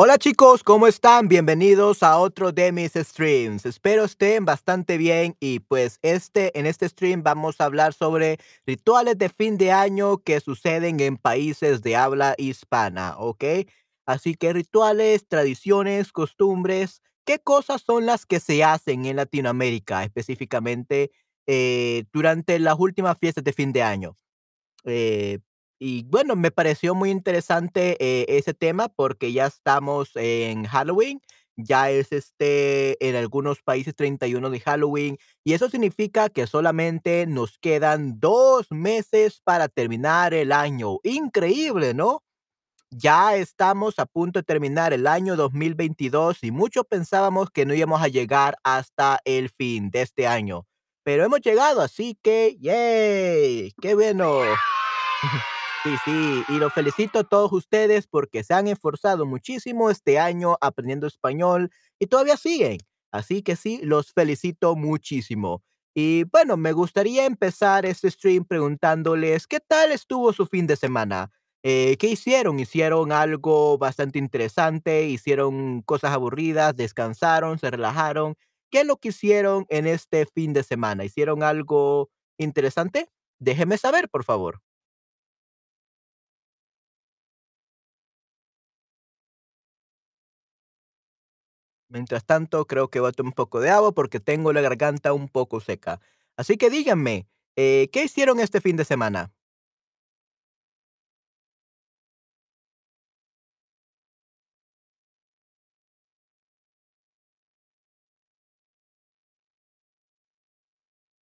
Hola chicos, ¿cómo están? Bienvenidos a otro de mis streams. Espero estén bastante bien y pues este en este stream vamos a hablar sobre rituales de fin de año que suceden en países de habla hispana, ¿ok? Así que rituales, tradiciones, costumbres, ¿qué cosas son las que se hacen en Latinoamérica específicamente eh, durante las últimas fiestas de fin de año? Eh, y bueno, me pareció muy interesante eh, ese tema porque ya estamos en Halloween, ya es este en algunos países 31 de Halloween y eso significa que solamente nos quedan dos meses para terminar el año. Increíble, ¿no? Ya estamos a punto de terminar el año 2022 y muchos pensábamos que no íbamos a llegar hasta el fin de este año, pero hemos llegado, así que, ¡yay! ¡Qué bueno! Sí, sí, y los felicito a todos ustedes porque se han esforzado muchísimo este año aprendiendo español y todavía siguen. Así que sí, los felicito muchísimo. Y bueno, me gustaría empezar este stream preguntándoles qué tal estuvo su fin de semana. Eh, ¿qué hicieron? ¿Hicieron algo bastante interesante? ¿Hicieron cosas aburridas? ¿Descansaron? ¿Se relajaron? ¿Qué es lo que hicieron en este fin de semana? ¿Hicieron algo interesante? Déjenme saber, por favor. Mientras tanto, creo que tomar un poco de agua porque tengo la garganta un poco seca. Así que díganme, eh, ¿qué hicieron este fin de semana?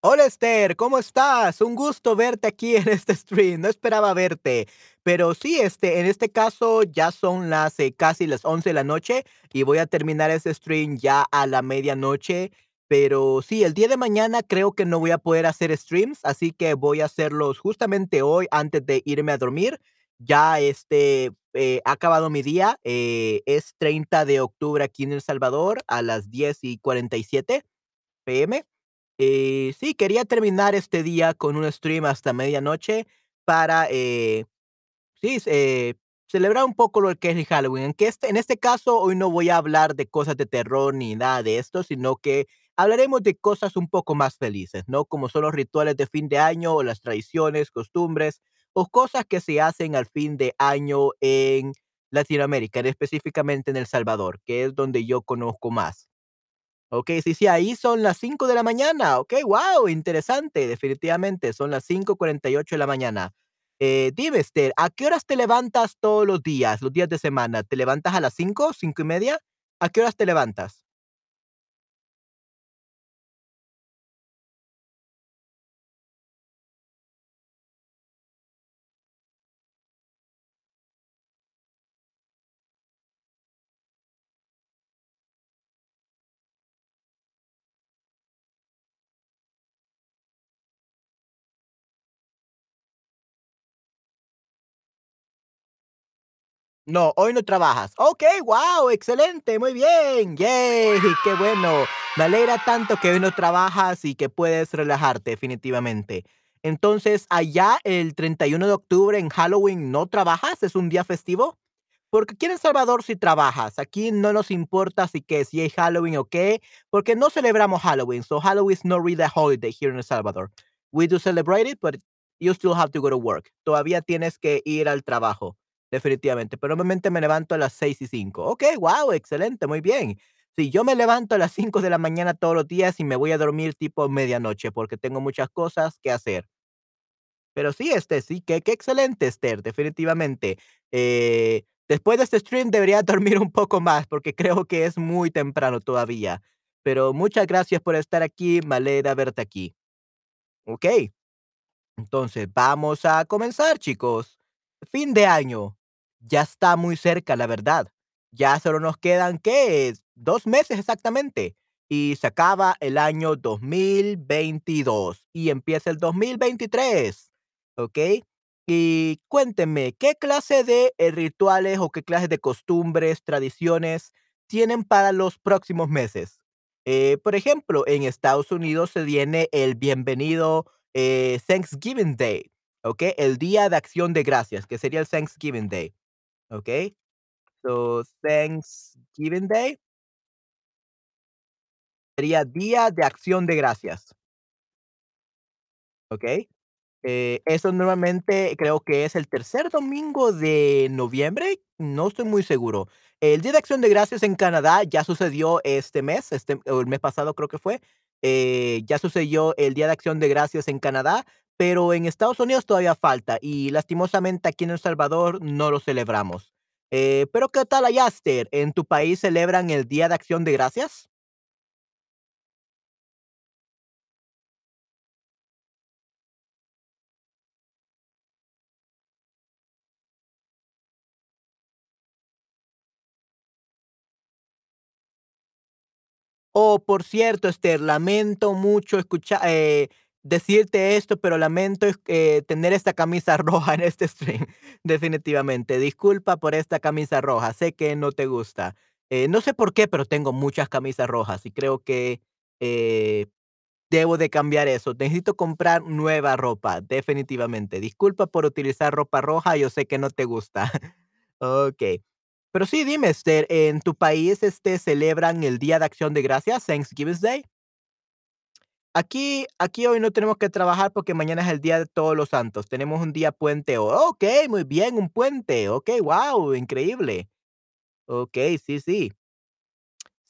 Hola Esther, ¿cómo estás? Un gusto verte aquí en este stream. No esperaba verte, pero sí, este, en este caso ya son las eh, casi las 11 de la noche y voy a terminar ese stream ya a la medianoche. Pero sí, el día de mañana creo que no voy a poder hacer streams, así que voy a hacerlos justamente hoy antes de irme a dormir. Ya este eh, ha acabado mi día. eh, es 30 de octubre aquí en El Salvador a las 10 y 47 pm. Eh, sí, quería terminar este día con un stream hasta medianoche para, eh, sí, eh, celebrar un poco lo que es el Halloween. En, que este, en este caso, hoy no voy a hablar de cosas de terror ni nada de esto, sino que hablaremos de cosas un poco más felices, ¿no? Como son los rituales de fin de año o las tradiciones, costumbres o cosas que se hacen al fin de año en Latinoamérica, en- específicamente en El Salvador, que es donde yo conozco más. Okey, sí, sí, ahí son las 5 de la mañana. Okey, guau, interesante, definitivamente, son las cinco cuarenta y ocho de la mañana. Eh, dime, Esther, ¿a qué horas te levantas todos los días, los días de semana? ¿Te levantas a las cinco, cinco y media? ¿A qué horas te levantas? No, hoy no trabajas. Okey, guau, excelente, muy bien, yay, qué bueno. Me alegra tanto que hoy no trabajas y que puedes relajarte, definitivamente. Entonces, allá el 31 de octubre en Halloween, ¿no trabajas? ¿Es un día festivo? Porque aquí en El Salvador sí trabajas. Aquí no nos importa si que si es Halloween o qué, porque no celebramos Halloween. So Halloween is not really a holiday here in El Salvador. We do celebrate it, but you still have to go to work. Todavía tienes que ir al trabajo, definitivamente. Pero normalmente me levanto a las 6 y 5. Ok, wow, excelente, muy bien. Sí, yo me levanto a las 5 de la mañana todos los días y me voy a dormir tipo medianoche porque tengo muchas cosas que hacer. Pero sí, este, sí, qué qué excelente, Esther, definitivamente. Eh, después de este stream debería dormir un poco más, porque creo que es muy temprano todavía. Pero muchas gracias por estar aquí, me verte aquí. Okey, entonces vamos a comenzar, chicos. Fin de año. Ya está muy cerca, la verdad. Ya solo nos quedan, ¿qué? 2 meses exactamente, y se acaba el año 2022 y empieza el 2023, ¿ok? Y cuéntenme, ¿qué clase de, eh, rituales o qué clase de costumbres, tradiciones tienen para los próximos meses? Eh, por ejemplo, en Estados Unidos se viene el bienvenido, eh, Thanksgiving Day, ¿ok? El Día de Acción de Gracias, que sería el Thanksgiving Day, ¿ok? So, Thanksgiving Day sería Día de Acción de Gracias, ¿ok? Eh, eso normalmente creo que es el tercer domingo de noviembre, no estoy muy seguro. El Día de Acción de Gracias en Canadá ya sucedió este mes, este, el mes pasado creo que fue. eh, ya sucedió el Día de Acción de Gracias en Canadá, pero en Estados Unidos todavía falta y lastimosamente aquí en El Salvador no lo celebramos. Eh, pero ¿qué tal allá, Esther? ¿En tu país celebran el Día de Acción de Gracias? Oh, por cierto, Esther, lamento mucho escuchar eh, decirte esto, pero lamento eh, tener esta camisa roja en este stream, definitivamente. Disculpa por esta camisa roja, sé que no te gusta. Eh, no sé por qué, pero tengo muchas camisas rojas y creo que eh, debo de cambiar eso. Necesito comprar nueva ropa, definitivamente. Disculpa por utilizar ropa roja, yo sé que no te gusta. Ok. Pero sí, dime, Esther, ¿en tu país, este, celebran el Día de Acción de Gracias, Thanksgiving Day? Aquí aquí hoy no tenemos que trabajar porque mañana es el Día de Todos los Santos. Tenemos un día puente. Oh, okey, muy bien, un puente. Okey, guau, increíble. Okey, sí, sí.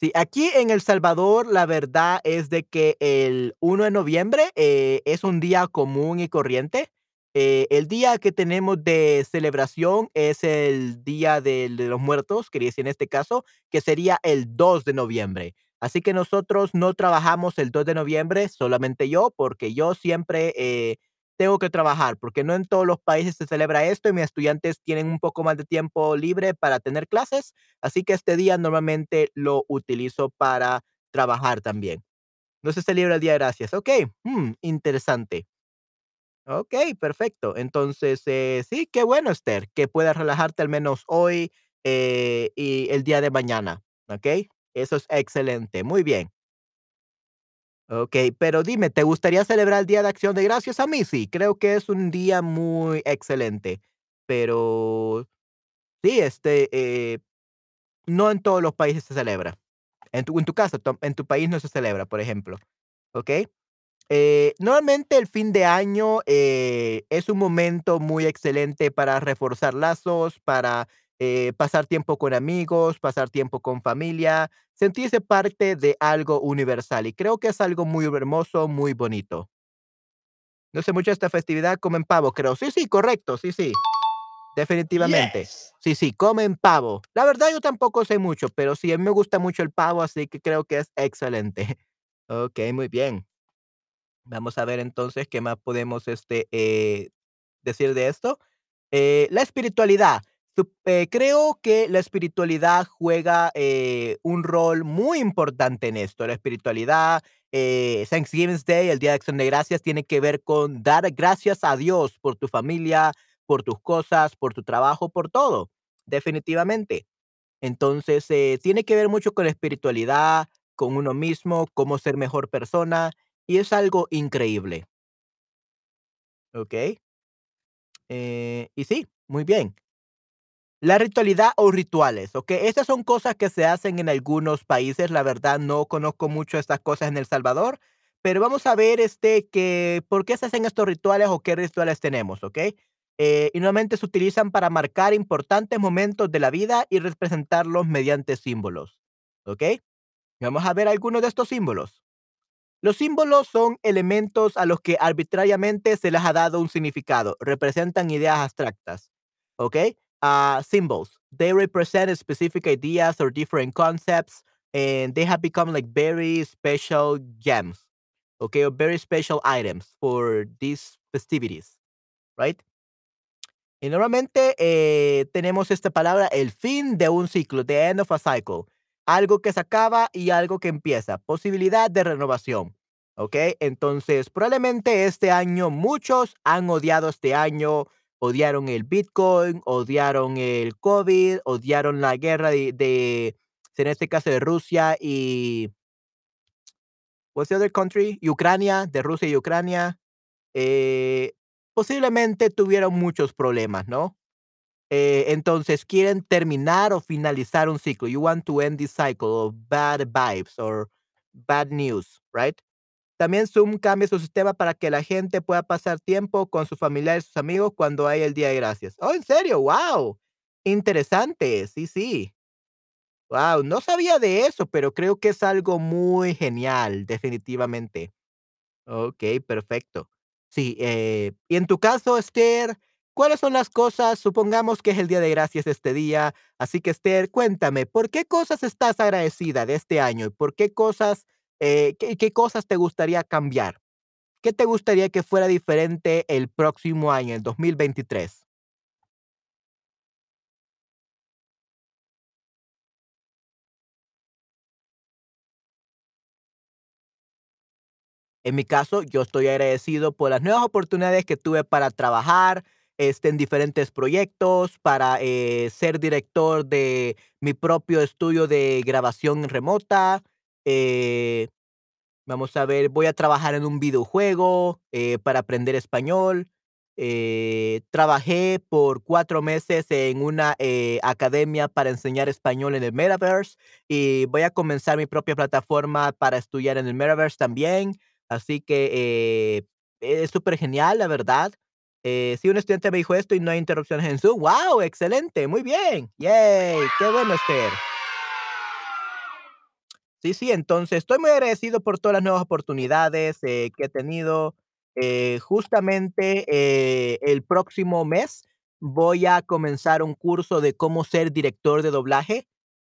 Sí, aquí en El Salvador, la verdad es de que el uno de noviembre, eh, es un día común y corriente. Eh, el día que tenemos de celebración es el Día del de los Muertos, quería decir en este caso, que sería el 2 de noviembre. Así que nosotros no trabajamos el 2 de noviembre, solamente yo, porque yo siempre, eh, tengo que trabajar, porque no en todos los países se celebra esto y mis estudiantes tienen un poco más de tiempo libre para tener clases. Así que este día normalmente lo utilizo para trabajar también. No se celebra el Día de Gracias. Okey, mm, interesante. Okey, perfecto. Entonces, eh, sí, qué bueno, Esther, que puedas relajarte al menos hoy, eh, y el día de mañana, ¿okey? Eso es excelente, muy bien. Okey, pero dime, ¿te gustaría celebrar el Día de Acción de Gracias? A mí sí, creo que es un día muy excelente, pero sí, este, eh, no en todos los países se celebra. En tu en tu caso, en tu país no se celebra, por ejemplo, ¿ok? Eh, normalmente el fin de año, eh, es un momento muy excelente para reforzar lazos, para, eh, pasar tiempo con amigos, pasar tiempo con familia, sentirse parte de algo universal, y creo que es algo muy hermoso, muy bonito. No sé mucho esta festividad, comen pavo, creo. Sí, sí, correcto, sí, sí. Definitivamente. Yes. Sí, sí, comen pavo. La verdad, yo tampoco sé mucho, pero sí, a mí me gusta mucho el pavo, así que creo que es excelente. Okey, muy bien. Vamos a ver entonces qué más podemos, este, eh, decir de esto. Eh, la espiritualidad. Eh, creo que la espiritualidad juega, eh, un rol muy importante en esto. La espiritualidad, eh, Thanksgiving Day, el Día de Acción de Gracias, tiene que ver con dar gracias a Dios por tu familia, por tus cosas, por tu trabajo, por todo, definitivamente. Entonces, eh, tiene que ver mucho con la espiritualidad, con uno mismo, cómo ser mejor persona, y es algo increíble. Eh, y sí, muy bien. La ritualidad o rituales, ¿ok? Estas son cosas que se hacen en algunos países. La verdad, no conozco mucho estas cosas en El Salvador, pero vamos a ver este que por qué se hacen estos rituales o qué rituales tenemos, ¿ok? Eh, y normalmente se utilizan para marcar importantes momentos de la vida y representarlos mediante símbolos, ¿ok? Vamos a ver algunos de estos símbolos. Los símbolos son elementos a los que arbitrariamente se les ha dado un significado, representan ideas abstractas, ¿ok? Ah, symbols, they represent specific ideas or different concepts, and they have become like very special gems, okay, or very special items for these festivities, right? Y normalmente eh, tenemos esta palabra, el fin de un ciclo, the end of a cycle. Algo que se acaba y algo que empieza. Posibilidad de renovación. ¿Ok? Entonces, probablemente este año muchos han odiado este año, odiaron el Bitcoin, odiaron el COVID, odiaron la guerra de, en este caso de Rusia y, what's the other country? Ucrania, de Rusia y Ucrania. Eh, posiblemente tuvieron muchos problemas, ¿no? Eh, entonces quieren terminar o finalizar un ciclo. You want to end this cycle of bad vibes or bad news, right? También Zoom cambia su sistema para que la gente pueda pasar tiempo con sus familiares y sus amigos cuando hay el Día de Gracias. Oh, ¿en serio? ¡Wow! Interesante. Sí, sí. Wow, no sabía de eso, pero creo que es algo muy genial, definitivamente. Okey, perfecto. Sí, eh, y en tu caso, Esther, ¿cuáles son las cosas? Supongamos que es el Día de Gracias este día, así que, Esther, cuéntame, ¿por qué cosas estás agradecida de este año? ¿Y por qué cosas, eh, qué cosas te gustaría cambiar? ¿Qué te gustaría que fuera diferente el próximo año, el 2023? En mi caso, yo estoy agradecido por las nuevas oportunidades que tuve para trabajar, este, en diferentes proyectos, para, eh, ser director de mi propio estudio de grabación remota, eh Vamos a ver, voy a trabajar en un videojuego, eh, para aprender español. Eh, trabajé por 4 meses en una, eh, academia para enseñar español en el Metaverse, y voy a comenzar mi propia plataforma para estudiar en el Metaverse también. Así que, eh, es súper genial, la verdad. Eh, sí, un estudiante me dijo esto y no hay interrupciones en Zoom. ¡Guau! Excelente, muy bien. Yay, qué bueno, Esther. Sí, sí, entonces estoy muy agradecido por todas las nuevas oportunidades, eh, que he tenido. Eh, justamente, eh, el próximo mes voy a comenzar un curso de cómo ser director de doblaje.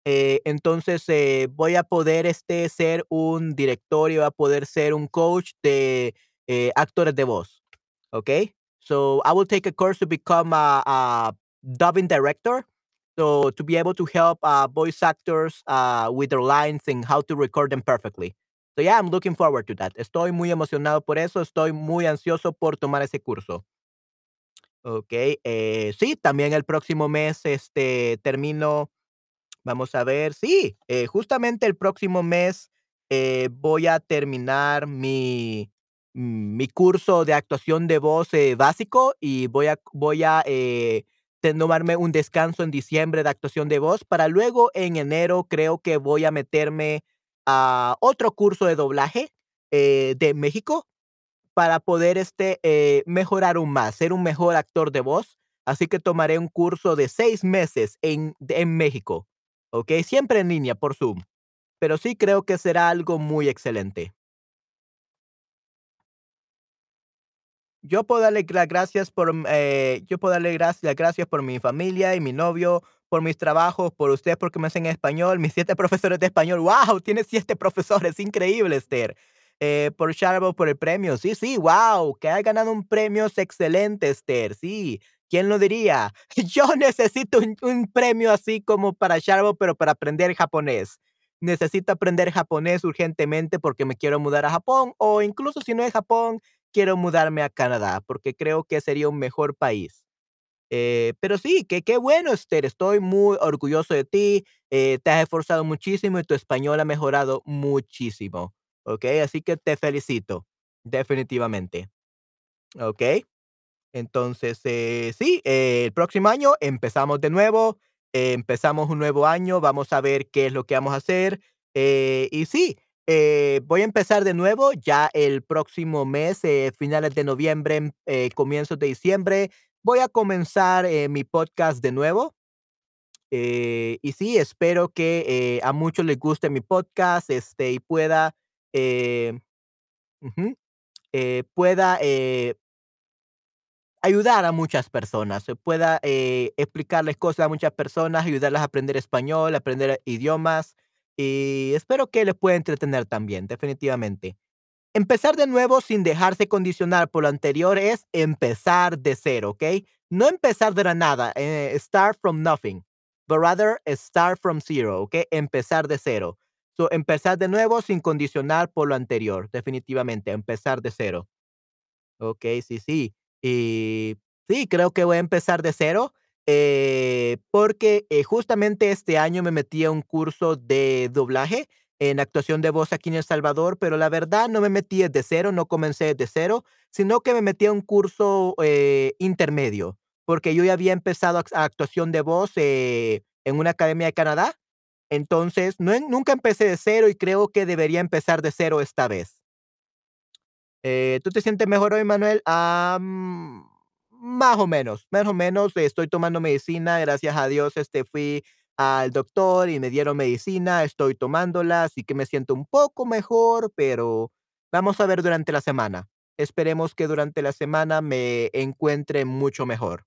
Entonces, voy a poder, este, ser un director y voy a poder ser un coach de, actores de voz, ¿okey? So, I will take a course to become a dubbing director. So, to be able to help, uh, voice actors, uh, with their lines and how to record them perfectly. So, yeah, I'm looking forward to that. Estoy muy emocionado por eso, estoy muy ansioso por tomar ese curso. Okey, eh, sí, también el próximo mes, este, termino Vamos a ver, sí, eh, justamente el próximo mes, eh, voy a terminar mi mi curso de actuación de voz, eh, básico, y voy a voy a, te tomarme un descanso en diciembre de actuación de voz, para luego en enero creo que voy a meterme a otro curso de doblaje, eh, de México, para poder, este, eh, mejorar aún más, ser un mejor actor de voz. Así que tomaré un curso de 6 meses en de en México, ¿okey? Siempre en línea por Zoom, pero sí creo que será algo muy excelente. Yo puedo darle las gracias por, mm, eh, yo puedo darle gracias gracias por mi familia y mi novio, por mis trabajos, por usted porque me enseña español, mis 7 profesores de español. ¡Guau! Tienes 7 profesores, increíble, Esther. Eh, por Sharable por el premio. Sí, sí, guau, que hayas ganado un premio es excelente, Esther. Sí, ¿quién lo diría? Yo necesito un un premio así como para Sharable, pero para aprender japonés. Necesito aprender japonés urgentemente porque me quiero mudar a Japón, o incluso si no es Japón, quiero mudarme a Canadá, porque creo que sería un mejor país. Eh, pero sí, que qué bueno, Esther, estoy muy orgulloso de ti, eh, te has esforzado muchísimo y tu español ha mejorado muchísimo, ¿okey? Así que te felicito, definitivamente, ¿okey? Entonces, eh, sí, el próximo año empezamos de nuevo, empezamos un nuevo año, vamos a ver qué es lo que vamos a hacer, eh, y sí, eh, voy a empezar de nuevo ya el próximo mes, eh, finales de noviembre, em, eh, comienzos de diciembre, voy a comenzar, mi podcast de nuevo. Y sí, espero que, a muchos les guste mi podcast, este, y pueda, pueda, ayudar a muchas personas, pueda, explicarles cosas a muchas personas, ayudarlas a aprender español, aprender idiomas, y espero que les pueda entretener también, definitivamente. Empezar de nuevo sin dejarse condicionar por lo anterior es empezar de cero, ¿okey? No empezar de la nada, eh, start from nothing, but rather start from zero, ¿okey? Empezar de cero. So, empezar de nuevo sin condicionar por lo anterior, definitivamente, empezar de cero. Okey, sí, sí. Y sí, creo que voy a empezar de cero, eh, porque, eh, justamente este año me metí a un curso de doblaje en actuación de voz aquí en El Salvador, pero la verdad no me metí desde cero, no comencé desde cero, sino que me metí a un curso, eh, intermedio. porque yo ya había empezado act actuación de voz, eh, en una academia de Canadá. Entonces, no nunca empecé de cero y creo que debería empezar de cero esta vez. Eh, ¿tú te sientes mejor hoy, Manuel? Mm, más o menos, más o menos, estoy tomando medicina, gracias a Dios, este, fui al doctor y me dieron medicina, estoy tomándola, así que me siento un poco mejor, pero vamos a ver durante la semana. Esperemos que durante la semana me encuentre mucho mejor.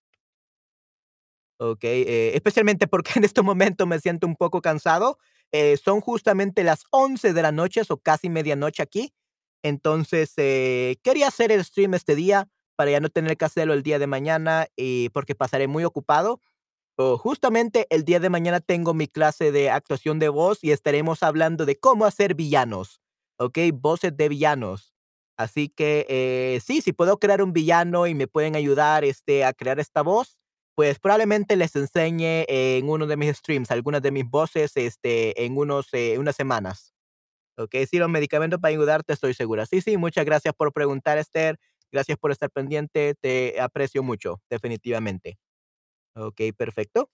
Okey, eh, especialmente porque en este momento me siento un poco cansado, eh, son justamente las 11 de la noche, o casi medianoche aquí. Entonces, eh, quería hacer el stream este día para ya no tener que hacerlo el día de mañana, y porque pasaré muy ocupado. Justamente el día de mañana tengo mi clase de actuación de voz y estaremos hablando de cómo hacer villanos, ¿okey? Voces de villanos. Así que, eh, sí, si puedo crear un villano y me pueden ayudar, este, a crear esta voz, pues, probablemente les enseñe en uno de mis streams algunas de mis voces, este, en unos, eh, unas semanas. Okey, sí, los medicamentos para ayudarte, estoy segura. Sí, sí, muchas gracias por preguntar, Esther. Gracias por estar pendiente, te aprecio mucho, definitivamente. Okey, perfecto.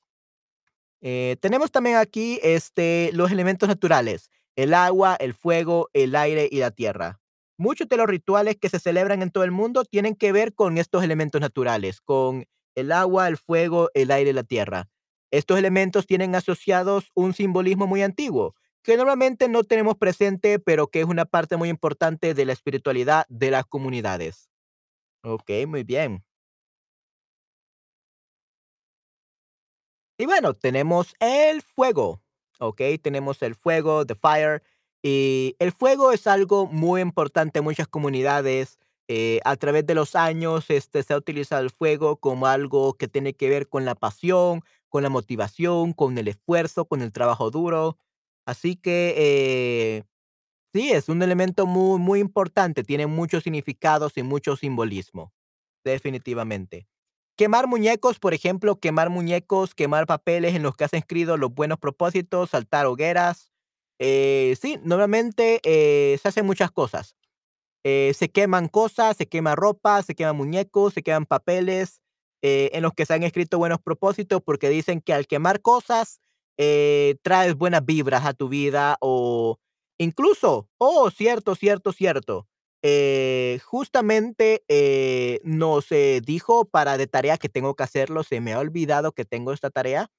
Eh, tenemos también aquí, este, los elementos naturales, el agua, el fuego, el aire y la tierra. Muchos de los rituales que se celebran en todo el mundo tienen que ver con estos elementos naturales, con el agua, el fuego, el aire y la tierra. Estos elementos tienen asociados un simbolismo muy antiguo, que normalmente no tenemos presente, pero que es una parte muy importante de la espiritualidad de las comunidades. Okey, muy bien. Y bueno, tenemos el fuego, ¿okey? Tenemos el fuego, the fire, y el fuego es algo muy importante en muchas comunidades. Eh, a través de los años, este, se ha utilizado el fuego como algo que tiene que ver con la pasión, con la motivación, con el esfuerzo, con el trabajo duro. Así que, eh, sí, es un elemento muy, muy importante, tiene muchos significados y mucho simbolismo, definitivamente. Quemar muñecos, por ejemplo, quemar muñecos, quemar papeles en los que has escrito los buenos propósitos, saltar hogueras. Eh, sí, normalmente, eh, se hacen muchas cosas. Eh, se queman cosas, se quema ropa, se queman muñecos, se queman papeles, eh, en los que se han escrito buenos propósitos, porque dicen que al quemar cosas, eh, traes buenas vibras a tu vida, o incluso oh, cierto, cierto, cierto, eh, justamente, eh, nos, eh, dijo para de tarea que tengo que hacerlo, se me ha olvidado que tengo esta tarea,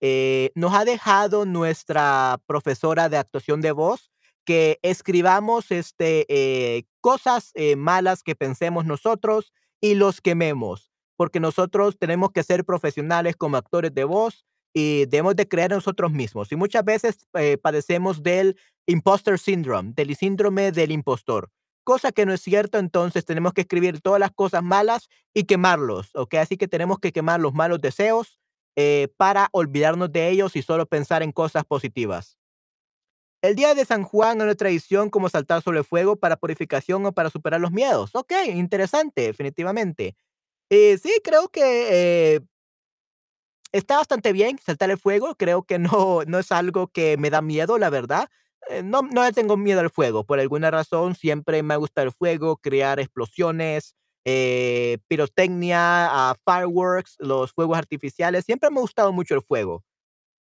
eh, nos ha dejado nuestra profesora de actuación de voz que escribamos, este, eh, cosas, eh, malas que pensemos nosotros y los quememos, porque nosotros tenemos que ser profesionales como actores de voz y debemos de creer en nosotros mismos. Y muchas veces, eh, padecemos del imposter syndrome, del síndrome del impostor, cosa que no es cierto, entonces tenemos que escribir todas las cosas malas y quemarlos, ¿okey? Así que tenemos que quemar los malos deseos, eh, para olvidarnos de ellos y solo pensar en cosas positivas. El día de San Juan es una tradición como saltar sobre el fuego para purificación o para superar los miedos. Okey, interesante, definitivamente. Eh, sí, creo que, eh está bastante bien saltar el fuego, creo que no no es algo que me da miedo, la verdad. Eh, no no le tengo miedo al fuego, por alguna razón siempre me ha gustado el fuego, crear explosiones, eh, pirotecnia, ah, fireworks, los fuegos artificiales, siempre me ha gustado mucho el fuego.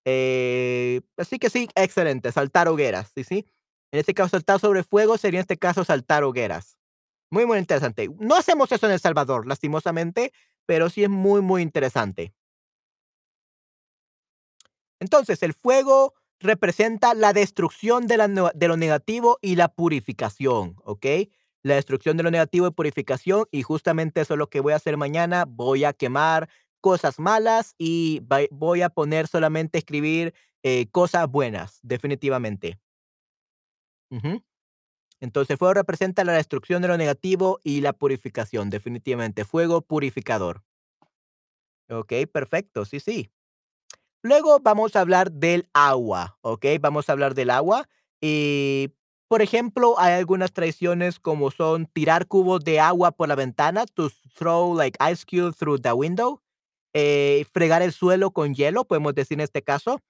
Eh, así que sí, excelente, saltar hogueras, sí, sí. En este caso, saltar sobre fuego sería, en este caso, saltar hogueras. Muy, muy interesante. No hacemos eso en El Salvador, lastimosamente, pero sí es muy, muy interesante. Entonces, el fuego representa la destrucción de lo negativo y la purificación, ¿okey? La destrucción de lo negativo y purificación, y justamente eso es lo que voy a hacer mañana, voy a quemar cosas malas y voy a poner solamente escribir, eh, cosas buenas, definitivamente. Ujú. Entonces, fuego representa la destrucción de lo negativo y la purificación, definitivamente, fuego purificador. Okey, perfecto, sí, sí. Luego vamos a hablar del agua, ¿okey? Vamos a hablar del agua, y, por ejemplo, hay algunas tradiciones como son tirar cubos de agua por la ventana, to throw like ice cubes through the window, eh, fregar el suelo con hielo, podemos decir en este caso,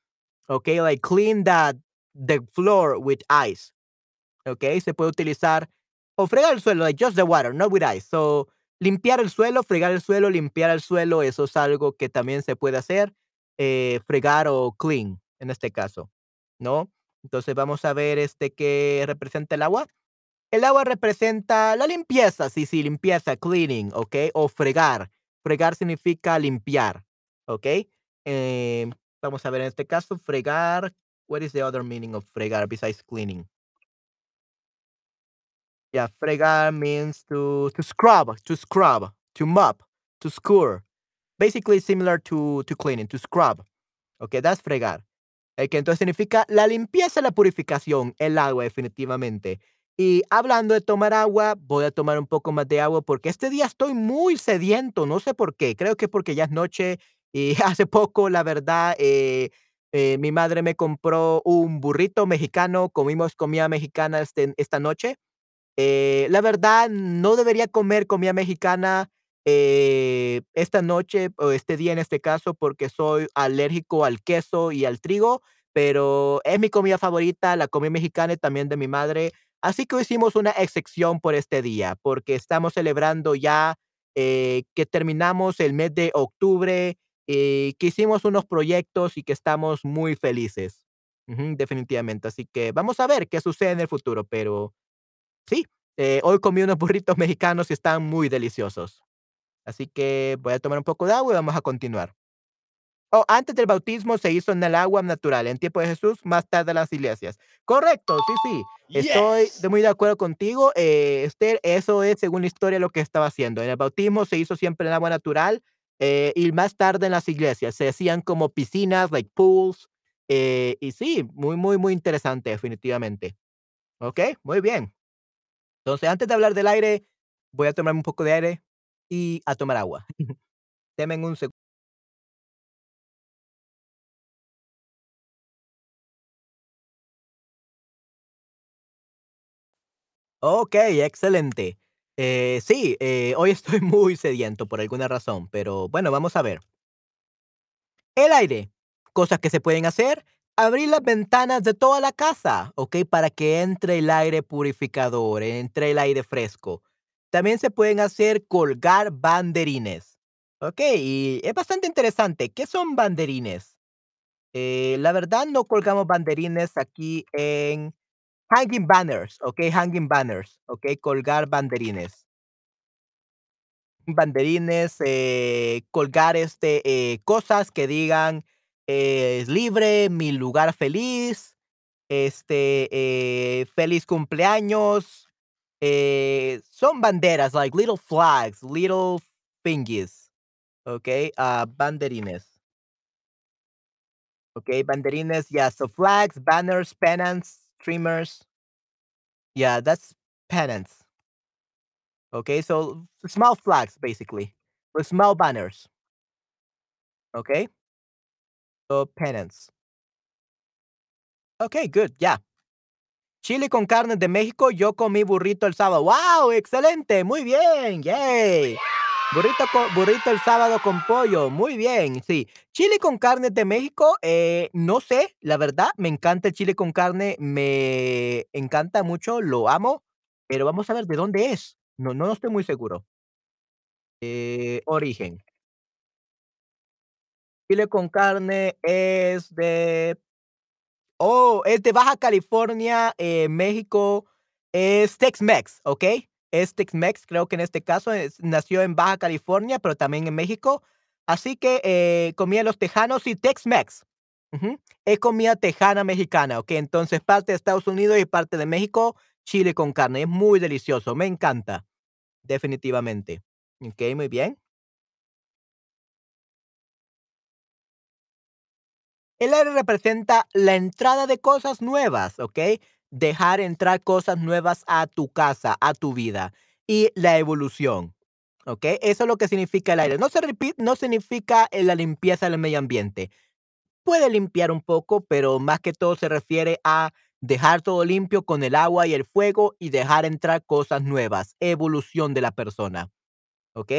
¿okey? Like clean the the floor with ice, ¿okey? Se puede utilizar o fregar el suelo, like just the water, not with ice. So, Limpiar el suelo, fregar el suelo, limpiar el suelo, eso es algo que también se puede hacer, eh, fregar o clean, en este caso, ¿no? Entonces, vamos a ver, este, ¿qué representa el agua? El agua representa la limpieza, sí, sí, limpieza, cleaning, ¿okey? O fregar. Fregar significa limpiar, ¿okey? Em, vamos a ver, en este caso, fregar, what is the other meaning of fregar besides cleaning? Yeah, fregar means to to scrub, to scrub, to mop, to scour. Basically similar to to cleaning, to scrub. Okay, that's fregar. Que entonces significa la limpieza, la purificación, el agua, definitivamente. Y hablando de tomar agua, voy a tomar un poco más de agua porque este día estoy muy sediento, no sé por qué. Creo que porque ya es noche y hace poco, la verdad, eh, eh, mi madre me compró un burrito mexicano, comimos comida mexicana este, esta noche eh, la verdad, no debería comer comida mexicana, eh, esta noche, o este día en este caso, porque soy alérgico al queso y al trigo, pero es mi comida favorita, la comida mexicana y también de mi madre. Así que hicimos una excepción por este día, porque estamos celebrando ya, eh, que terminamos el mes de octubre, y que hicimos unos proyectos y que estamos muy felices. Definitivamente. Así que vamos a ver qué sucede en el futuro, pero Sí, eh, hoy comí unos burritos mexicanos y están muy deliciosos. Así que voy a tomar un poco de agua y vamos a continuar. Oh, antes del bautismo se hizo en el agua natural, en tiempo de Jesús, más tarde en las iglesias. Correcto, sí, sí. Estoy de Yes. muy de acuerdo contigo. Eh, Esther, eso es según la historia lo que estaba haciendo. En el bautismo se hizo siempre en agua natural eh, y más tarde en las iglesias se hacían como piscinas, like pools. eh, y sí, muy, muy, muy interesante, definitivamente. Ok, muy bien. Entonces, antes de hablar del aire, voy a tomarme un poco de aire y a tomar agua. Deme un segundo. Okey, excelente. Eh, sí, eh, hoy estoy muy sediento por alguna razón, pero bueno, vamos a ver. El aire, cosas que se pueden hacer, abrir las ventanas de toda la casa, ¿ok? Para que entre el aire purificador, entre el aire fresco. También se pueden hacer colgar banderines, ¿ok? Y es bastante interesante. ¿Qué son banderines? Eh, la verdad no colgamos banderines aquí en hanging banners, ¿ok? Hanging banners, ¿ok? Colgar banderines. Banderines, eh, colgar, este, eh, cosas que digan, eh, libre, mi lugar feliz, este, feliz cumpleaños, eh, son banderas, like little flags, little thingies, Okay, uh, banderines, Okay, banderines, yeah, so flags, banners, pennants, streamers, yeah, that's pennants, okay, so small flags, basically, or small banners, okay, so pennants. Okay, good, yeah. Chile con carne de México, yo comí burrito el sábado. ¡Wow! Excelente, muy bien, yay. Burrito co burrito el sábado con pollo, muy bien, sí. Chile con carne de México, eh, no sé, la verdad, me encanta el chile con carne, me encanta mucho, lo amo, pero vamos a ver de dónde es. No no estoy muy seguro. Eh, origen. Chile con carne es de Oh, es de Baja California, eh, México, es Tex-Mex, ¿ok? Es Tex-Mex, creo que en este caso nació en Baja California, pero también en México. Así que, eh, comida de los tejanos y Tex-Mex. Ujú. Es comida tejana mexicana, ¿ok? Entonces, parte de Estados Unidos y parte de México, chile con carne. Es muy delicioso, me encanta, definitivamente. Okey, muy bien. El aire representa la entrada de cosas nuevas, ¿ok? Dejar entrar cosas nuevas a tu casa, a tu vida. Y la evolución, ¿ok? Eso es lo que significa el aire. No, se repi- no significa eh, la limpieza del medio ambiente. Puede limpiar un poco, pero más que todo se refiere a dejar todo limpio con el agua y el fuego y dejar entrar cosas nuevas. Evolución de la persona. ¿ok?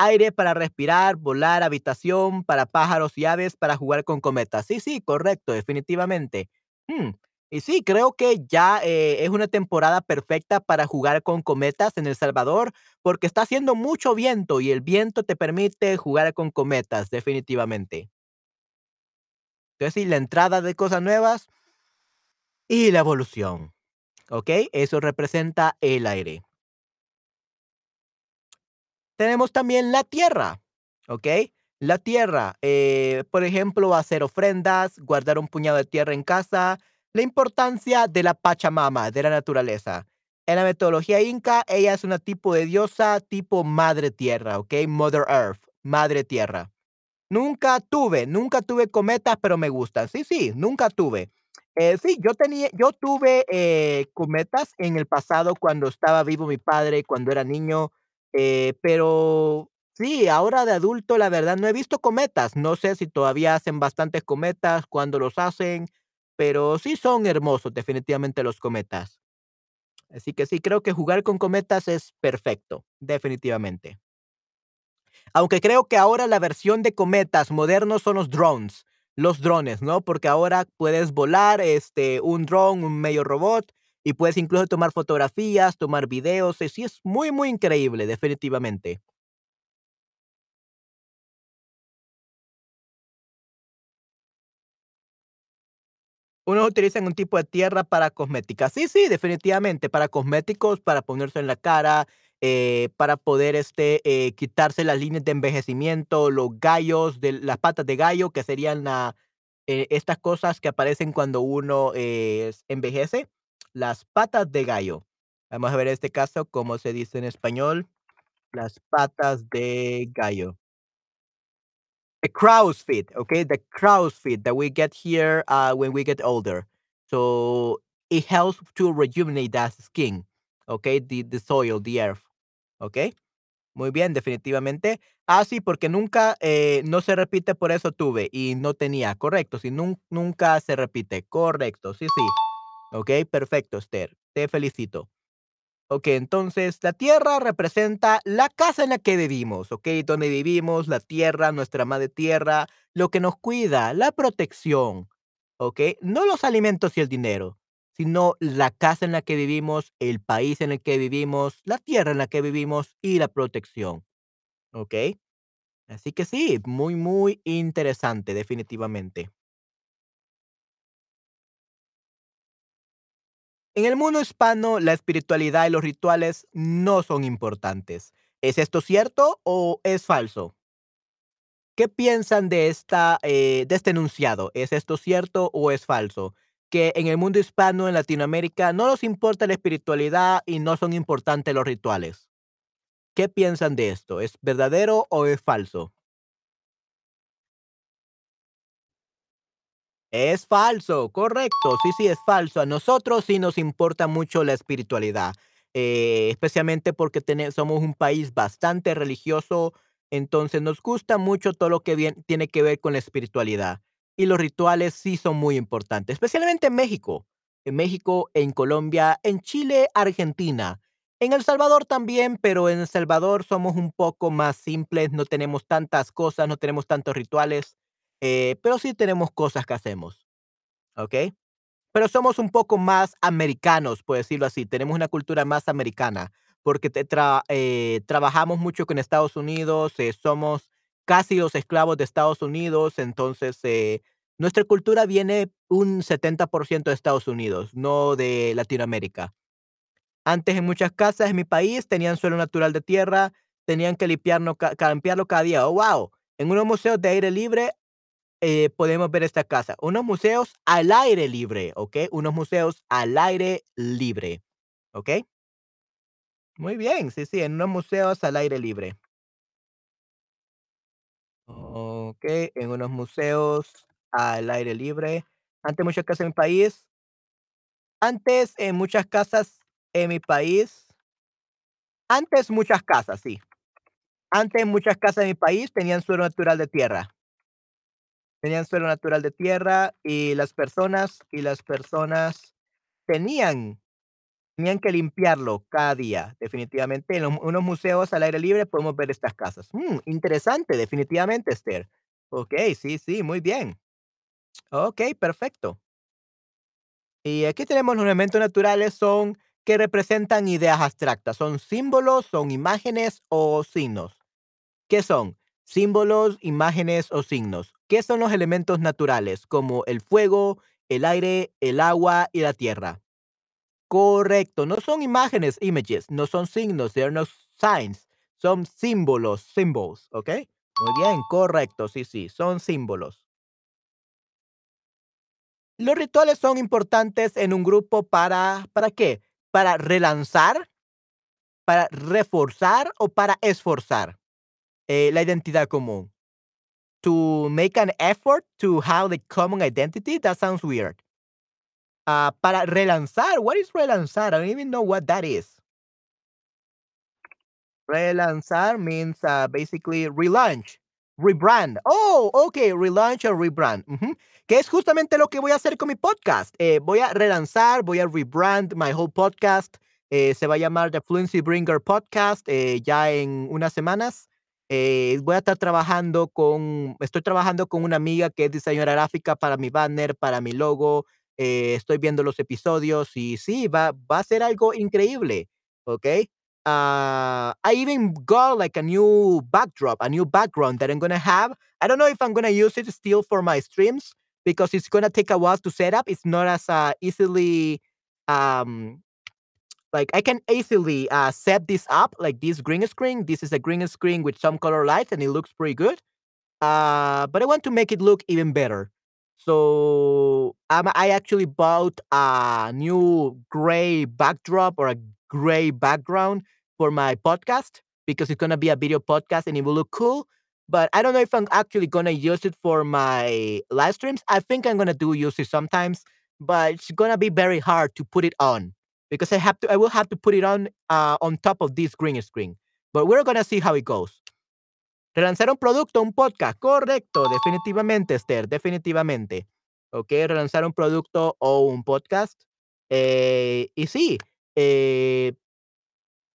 Aire para respirar, volar, habitación para pájaros y aves, para jugar con cometas. Sí, sí, correcto, definitivamente. Mm, Y sí, creo que ya, eh, es una temporada perfecta para jugar con cometas en El Salvador, porque está haciendo mucho viento y el viento te permite jugar con cometas, definitivamente. Entonces sí, la entrada de cosas nuevas y la evolución, ¿ok? Eso representa el aire. Tenemos también la tierra, ¿ok? La tierra, eh, por ejemplo, hacer ofrendas, guardar un puñado de tierra en casa, la importancia de la Pachamama, de la naturaleza. En la metodología inca, ella es una tipo de diosa tipo madre tierra, ¿ok? Mother Earth, madre tierra. Nunca tuve, nunca tuve cometas, pero me gustan. Sí, sí, nunca tuve. Eh, sí, yo tenía, yo tuve eh, cometas en el pasado cuando estaba vivo mi padre, cuando era niño, eh, pero sí, ahora de adulto, la verdad, no he visto cometas. No sé si todavía hacen bastantes cometas, cuando los hacen, pero sí son hermosos, definitivamente los cometas. Así que sí, creo que jugar con cometas es perfecto, definitivamente. Aunque creo que ahora la versión de cometas modernos son los drones, los drones, ¿no? Porque ahora puedes volar, este, un dron, un medio robot, y puedes incluso tomar fotografías, tomar videos, y sí es muy, muy increíble, definitivamente. Unos utilizan un tipo de tierra para cosmética. Sí, sí, definitivamente, para cosméticos, para ponerse en la cara, eh, para poder, este, eh, quitarse las líneas de envejecimiento, los gallos, de las patas de gallo, que serían la, eh, estas cosas que aparecen cuando uno eh, envejece, las patas de gallo. Vamos a ver este caso cómo se dice en español, las patas de gallo. The crow's feet, okay? The crow's feet that we get here uh, when we get older. So it helps to rejuvenate that skin, okay? The, the soil, the earth, okay? Muy bien, definitivamente. Ah, sí, porque nunca, eh, no se repite, por eso tuve y no tenía, correcto. Sí, nun- nunca se repite, correcto. Sí, sí. Ok, perfecto, Esther. Te felicito. Ok, entonces la tierra representa la casa en la que vivimos, ok, donde vivimos, la tierra, nuestra madre tierra, lo que nos cuida, la protección, ok, no los alimentos y el dinero, sino la casa en la que vivimos, el país en el que vivimos, la tierra en la que vivimos y la protección, ok. Así que sí, muy, muy interesante, definitivamente. En el mundo hispano, la espiritualidad y los rituales no son importantes. ¿Es esto cierto o es falso? ¿Qué piensan de, esta, eh, de este enunciado? ¿Es esto cierto o es falso? Que en el mundo hispano, en Latinoamérica, no nos importa la espiritualidad y no son importantes los rituales. ¿Qué piensan de esto? ¿Es verdadero o es falso? Es falso, correcto. Sí, sí, es falso. A nosotros sí nos importa mucho la espiritualidad, eh, especialmente porque somos un país bastante religioso, entonces nos gusta mucho todo lo que tiene que ver con la espiritualidad. Y los rituales sí son muy importantes, especialmente en México. En México, en Colombia, en Chile, Argentina. En El Salvador también, pero en El Salvador somos un poco más simples, no tenemos tantas cosas, no tenemos tantos rituales. Eh, pero sí tenemos cosas que hacemos, ¿ok? Pero somos un poco más americanos, por decirlo así. Tenemos una cultura más americana, porque te tra- eh, trabajamos mucho con Estados Unidos, eh, somos casi los esclavos de Estados Unidos, entonces nuestra cultura viene un 70% de Estados Unidos, no de Latinoamérica. Antes en muchas casas en mi país tenían suelo natural de tierra, tenían que limpiarlo, limpiarlo cada día. ¡Oh, wow! En unos museos de aire libre eh, podemos ver esta casa. Unos museos al aire libre, ¿ok? Unos museos al aire libre, ¿ok? Muy bien, sí, sí, en unos museos al aire libre. Ok, en unos museos al aire libre. Antes muchas casas en mi país, antes en muchas casas en mi país, antes muchas casas, sí. Antes muchas casas en mi país tenían suelo natural de tierra. Tenían suelo natural de tierra y las personas y las personas tenían Tenían que limpiarlo cada día, definitivamente. En unos museos al aire libre podemos ver estas casas. Mm, interesante, definitivamente, Esther. Okey, sí, sí, muy bien. Okey, perfecto. Y aquí tenemos los elementos naturales son que representan ideas abstractas. Son símbolos, son imágenes o signos. ¿Qué son? Símbolos, imágenes o signos. ¿Qué son los elementos naturales? Como el fuego, el aire, el agua y la tierra. Correcto, no son imágenes, images, no son signos, they're no signs, son símbolos, symbols, ¿ok? Muy bien, correcto, sí, sí, son símbolos. Los rituales son importantes en un grupo para, ¿para qué? Para relanzar, para reforzar o para esforzar eh, la identidad común. To make an effort to have the common identity, that sounds weird. Ah, para relanzar, what is relanzar? I don't even know what that is. Relanzar means uh, basically relaunch, rebrand. Oh, ok, relaunch or rebrand. Que es justamente lo que voy a hacer con mi podcast. Eh, voy a relanzar, voy a rebrand my whole podcast. Eh, se va a llamar The Fluency Bringer Podcast eh, ya en unas semanas. Eh, voy a estar trabajando con, estoy trabajando con una amiga que es diseñadora gráfica para mi banner, para mi logo. Eh, estoy viendo los episodios y sí, va, va a ser algo increíble. ¿Ok? uh, I even got like a new backdrop, a new background that I'm gonna have. I don't know if I'm gonna use it still for my streams because it's gonna take a while to set up. It's not as uh, easily um like I can easily uh, set this up like this green screen. This is a green screen with some color lights and it looks pretty good. Uh, but I want to make it look even better. So um, I actually bought a new gray backdrop or a gray background for my podcast because it's gonna be a video podcast and it will look cool. But I don't know if I'm actually gonna use it for my live streams. I think I'm gonna do use it sometimes, but it's gonna be very hard to put it on because I have to. I will have to put it on uh, on top of this green screen. But we're gonna see how it goes. Relanzar un producto, un podcast. Correcto, definitivamente, Esther, definitivamente. Ok, relanzar un producto o un podcast. Eh, y sí, eh,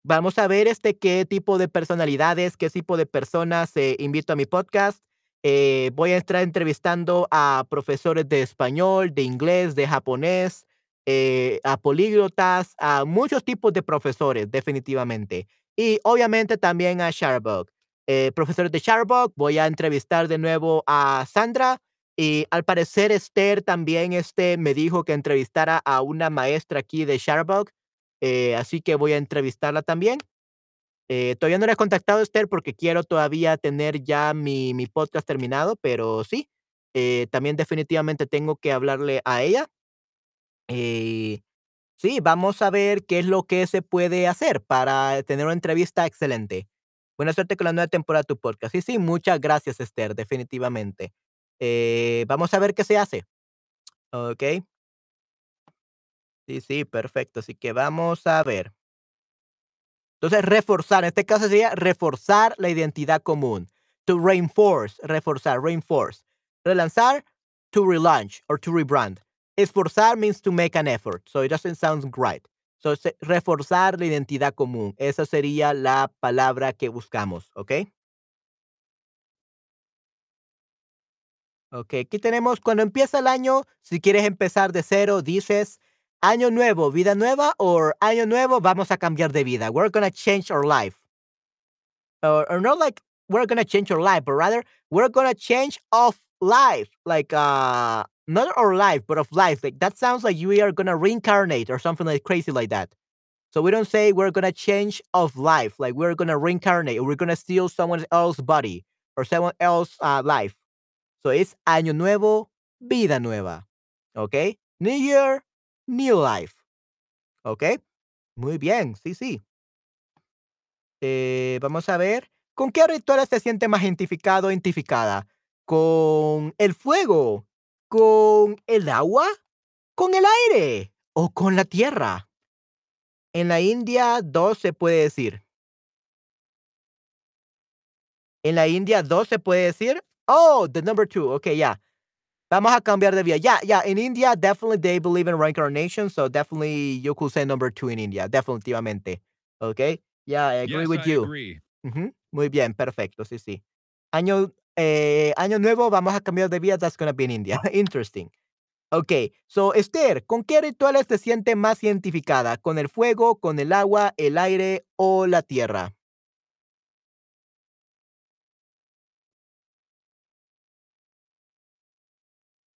vamos a ver este qué tipo de personalidades, qué tipo de personas eh, invito a mi podcast. Eh, voy a estar entrevistando a profesores de español, de inglés, de japonés, eh, a políglotas, a muchos tipos de profesores, definitivamente. Y obviamente también a Sharbug. Eh, profesores de Sharbug, voy a entrevistar de nuevo a Sandra. Y al parecer Esther también este, me dijo que entrevistara a una maestra aquí de Sharbug. Eh, así que voy a entrevistarla también. Eh, todavía no le he contactado a Esther porque quiero todavía tener ya mi, mi podcast terminado, pero sí, eh, también definitivamente tengo que hablarle a ella. Eh, sí, vamos a ver qué es lo que se puede hacer para tener una entrevista excelente. Buena suerte con la nueva temporada de tu podcast. Sí, sí, muchas gracias, Esther, definitivamente. Eh, vamos a ver qué se hace. Ok. Sí, sí, perfecto. Así que vamos a ver. Entonces, reforzar, en este caso sería reforzar la identidad común. To reinforce, reforzar, reinforce. Relanzar, to relaunch or to rebrand. Esforzar means to make an effort, so it doesn't sound right. So, reforzar la identidad común. Esa sería la palabra que buscamos, ¿ok? Ok, aquí tenemos cuando empieza el año, si quieres empezar de cero, dices año nuevo, vida nueva, o año nuevo, vamos a cambiar de vida. We're gonna change our life. Or, or not like we're gonna change our life, but rather we're gonna change of life. Like uh not our life, but of life. Like that sounds like we are gonna reincarnate or something like crazy like that. So we don't say we're gonna change of life, like we're gonna reincarnate or we're gonna steal someone else's body or someone else's uh, life. So it's año nuevo, vida nueva. ¿Ok? New year, new life. ¿Ok? Muy bien, sí, sí. Eh, vamos a ver. ¿Con qué rituales se siente más identificado o identificada? ¿Con el fuego? ¿Con el agua? ¿Con el aire? ¿O con la tierra? En la India, dos se puede decir. En la India, dos se puede decir. Oh, the number two. Okay, yeah. Vamos a cambiar de vía. Yeah, yeah. In India, definitely they believe in reincarnation. So definitely you could say number two in India. Definitivamente. Okay. Yeah, I agree Yes, with I you. agree. Ujú, Muy bien, perfecto, sí, sí. Año, eh, año nuevo, vamos a cambiar de vía, that's gonna be in India. Interesting. Okey. So, Esther, ¿con qué rituales te sientes más identificada? ¿Con el fuego, con el agua, el aire o la tierra?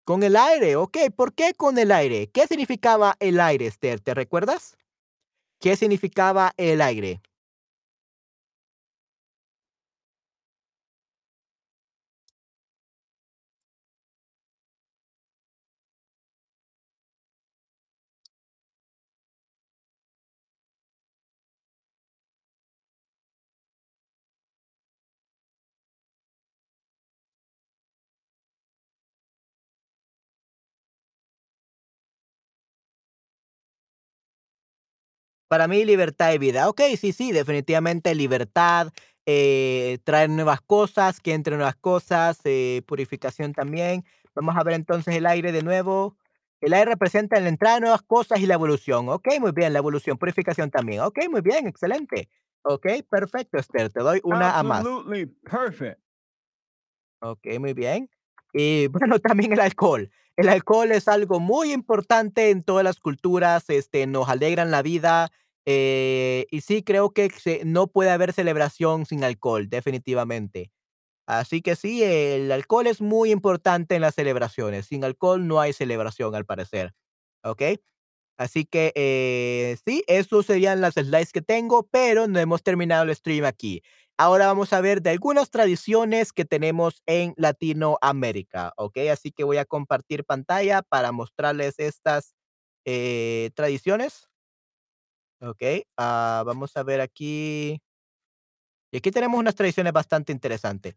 Con el aire, okey, ¿por qué con el aire? ¿Qué significaba el aire, Esther? ¿Te recuerdas? ¿Qué significaba el aire? Para mí, libertad y vida. Okey, sí, sí, definitivamente libertad, eh, traer nuevas cosas, que entren nuevas cosas, eh, purificación también. Vamos a ver entonces el aire de nuevo. El aire representa la entrada de nuevas cosas y la evolución. Okey, muy bien, la evolución, purificación también. Okey, muy bien, excelente. Okey, perfecto, Esther, te doy una a más. Absolutely perfect. Okey, muy bien. Y bueno, también el alcohol. El alcohol es algo muy importante en todas las culturas, este, nos alegran la vida, eh, y sí, creo que se no puede haber celebración sin alcohol, definitivamente. Así que sí, el alcohol es muy importante en las celebraciones. Sin alcohol no hay celebración, al parecer, ¿okey? Así que, eh, sí, esos serían las slides que tengo, pero no hemos terminado el stream aquí. Ahora vamos a ver de algunas tradiciones que tenemos en Latinoamérica, ¿okey? Así que voy a compartir pantalla para mostrarles estas, eh, tradiciones. Okey, ah, vamos a ver aquí. Y aquí tenemos unas tradiciones bastante interesantes.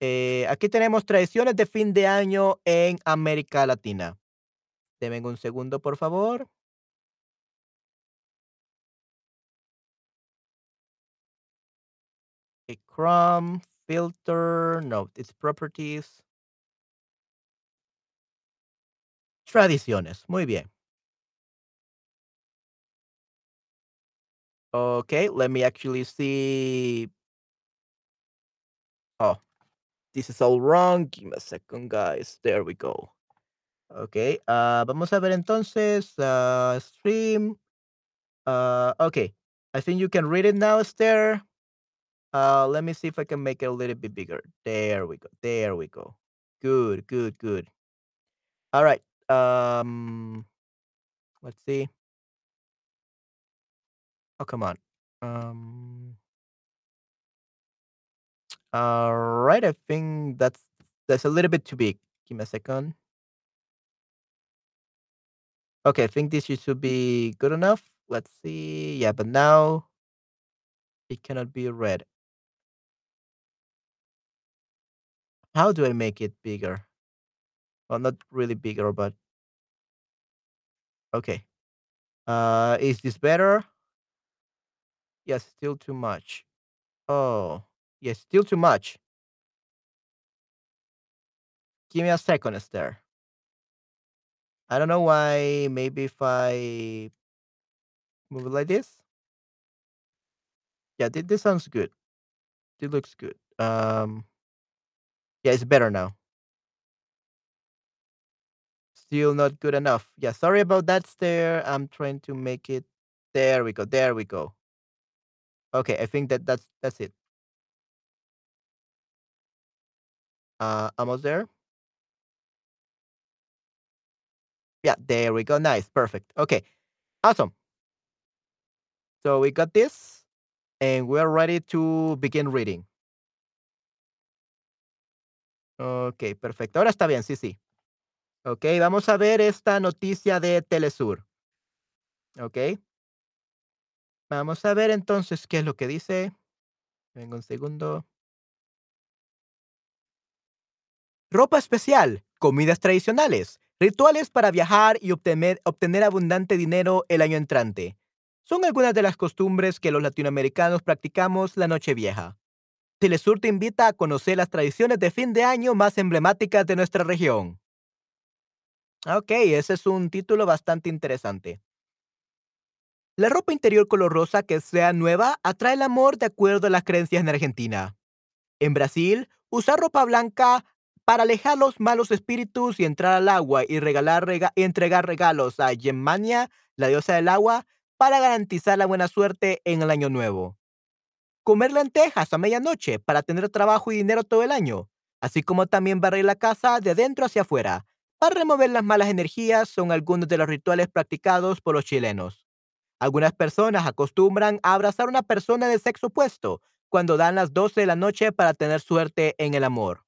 Eh, aquí tenemos tradiciones de fin de año en América Latina. Deme un segundo, por favor. Eh, Chrome, filter, no, it's properties. Tradiciones, muy bien. Okay, let me actually see. Oh, this is all wrong. Give me a second, guys. There we go. Okey, ah, vamos a ver entonces, ah, stream. Ah, okay, I think you can read it now, Esther. Uh, let me see if I can make it a little bit bigger. There we go, there we go. Good, good, good. Alright, um, let's see. Oh, come on. Um Alright, I think that's that's a little bit too big. Give me a second. Okay, I think this should be good enough. Let's see. Yeah, but now it cannot be read. How do I make it bigger? Well, not really bigger, but Okay. Uh, is this better? Yes, still too much. Oh, yes, still too much. Give me a second, Esther. I don't know why. Maybe if I move it like this? Yeah, this sounds good. It looks good. Um Yeah, it's better now. Still not good enough. Yeah, sorry about that, Esther. I'm trying to make it there we go, there we go. Okay, I think that that's that's it. Uh, almost there. Yeah, there we go. Nice, perfect. Okay, awesome. So we got this, and we're ready to begin reading. Okey, perfecto. Ahora está bien, sí, sí. Okey, vamos a ver esta noticia de Telesur. Okey. Vamos a ver entonces qué es lo que dice. Denme un segundo. Ropa especial, comidas tradicionales, rituales para viajar y obtener obtener abundante dinero el año entrante. Son algunas de las costumbres que los latinoamericanos practicamos la Nochevieja. Telesur te invita a conocer las tradiciones de fin de año más emblemáticas de nuestra región. Okey, ese es un título bastante interesante. La ropa interior color rosa que sea nueva atrae el amor de acuerdo a las creencias en Argentina. En Brasil, usar ropa blanca para alejar los malos espíritus y entrar al agua y regalar entregar regalos a Yemania, la diosa del agua, para garantizar la buena suerte en el año nuevo. Comer lentejas a medianoche para tener trabajo y dinero todo el año, así como también barrer la casa de adentro hacia afuera. Para remover las malas energías son algunos de los rituales practicados por los chilenos. Algunas personas acostumbran a abrazar a una persona de sexo opuesto cuando dan las 12 de la noche para tener suerte en el amor.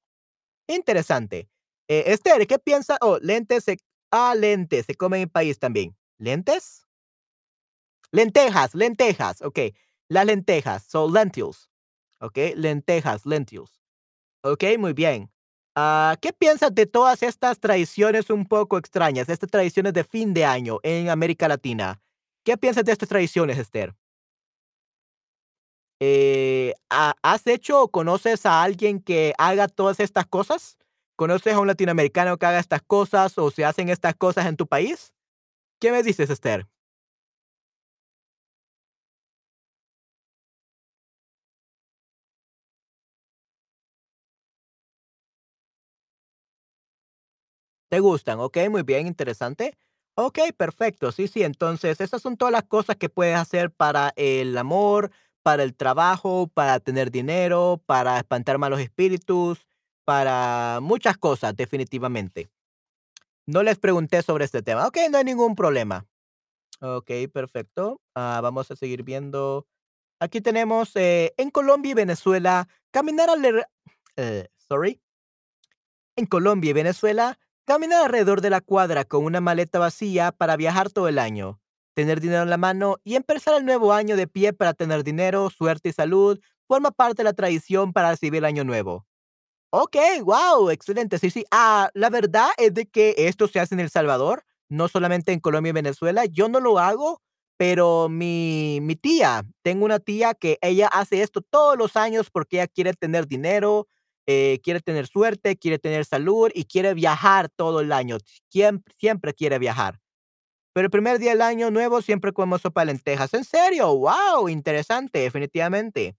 Interesante. Eh, Esther, ¿qué piensa? Oh, lentes se... Ah, lentes, se come en mi país también. ¿Lentes? Lentejas, lentejas, ok. Las lentejas, son lentils, ok. Lentejas, lentils. Ok, muy bien. Ah, ¿Qué piensas de todas estas tradiciones un poco extrañas, estas tradiciones de fin de año en América Latina? ¿Qué piensas de estas tradiciones, Esther? Eh, ¿ha- ¿has hecho o conoces a alguien que haga todas estas cosas? ¿Conoces a un latinoamericano que haga estas cosas o se hacen estas cosas en tu país? ¿Qué me dices, Esther? ¿Te gustan? Ok, muy bien, interesante. Ok, perfecto. Sí, sí, entonces esas son todas las cosas que puedes hacer para el amor, para el trabajo, para tener dinero, para espantar malos espíritus, para muchas cosas, definitivamente. No les pregunté sobre este tema. Ok, no hay ningún problema. Ok, perfecto. Ah, vamos a seguir viendo. Aquí tenemos eh, en Colombia y Venezuela, caminar al... eh, sorry. En Colombia y Venezuela, caminar alrededor de la cuadra con una maleta vacía para viajar todo el año, tener dinero en la mano y empezar el nuevo año de pie para tener dinero, suerte y salud forma parte de la tradición para recibir el año nuevo. Okey, guau, excelente. Sí, sí. Ah, la verdad es de que esto se hace en El Salvador, no solamente en Colombia y Venezuela. Yo no lo hago, pero mi mi tía, tengo una tía que ella hace esto todos los años porque ella quiere tener dinero, eh, quiere tener suerte, quiere tener salud y quiere viajar todo el año. Siempre siempre quiere viajar. Pero el primer día del año nuevo siempre comemos sopa de lentejas. ¿En serio? Guau, interesante, definitivamente.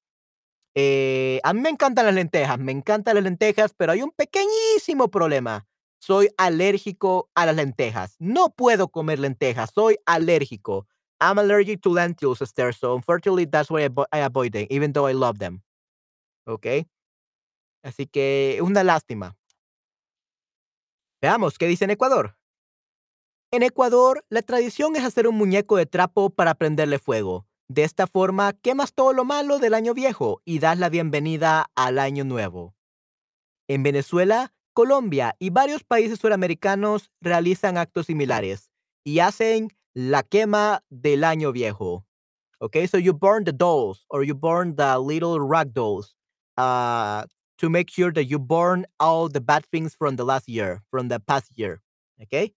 Eh, a mí me encantan las lentejas, me encantan las lentejas, pero hay un pequeñísimo problema. Soy alérgico a las lentejas. No puedo comer lentejas, soy alérgico. I'm allergic to lentils, Esther, so unfortunately that's why I, I avoid them, even though I love them. ¿Ok? Así que una lástima. Veamos qué dice en Ecuador. En Ecuador, la tradición es hacer un muñeco de trapo para prenderle fuego. De esta forma, quemas todo lo malo del año viejo y das la bienvenida al año nuevo. En Venezuela, Colombia y varios países suramericanos realizan actos similares y hacen la quema del año viejo. Okay, so you burn the dolls or you burn the little rag dolls uh, to make sure that you burn all the bad things from the last year, from the past year. Okay.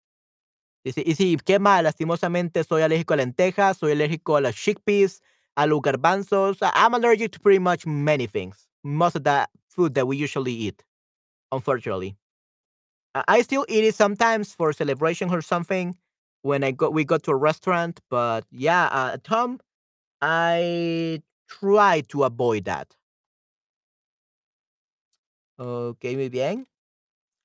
Si, y si quema, lastimosamente, soy alérgico a lentejas, soy alérgico a las chickpeas, a los garbanzos. I'm allergic to pretty much many things. Most of the food that we usually eat unfortunately. I still eat it sometimes for celebration or something when I go we go to a restaurant, but yeah, uh, at home I try to avoid that. Okay, muy bien.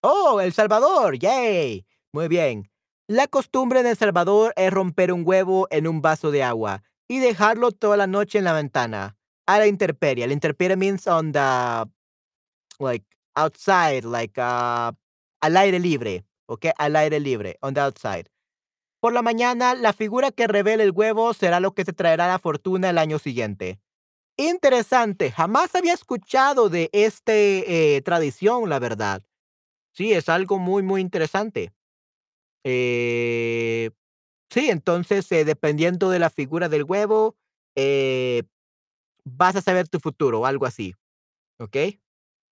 Oh, El Salvador, yay. Muy bien. La costumbre en El Salvador es romper un huevo en un vaso de agua y dejarlo toda la noche en la ventana. A la intemperie. La intemperie means on the like outside, like uh, al aire libre, ¿ok? Al aire libre, on the outside. Por la mañana, la figura que revele el huevo será lo que te traerá la fortuna el año siguiente. Interesante, jamás había escuchado de este eh, tradición, la verdad. Sí, es algo muy, muy interesante. Eh, sí, entonces, eh, dependiendo de la figura del huevo, vas a saber tu futuro, algo así, ¿ok?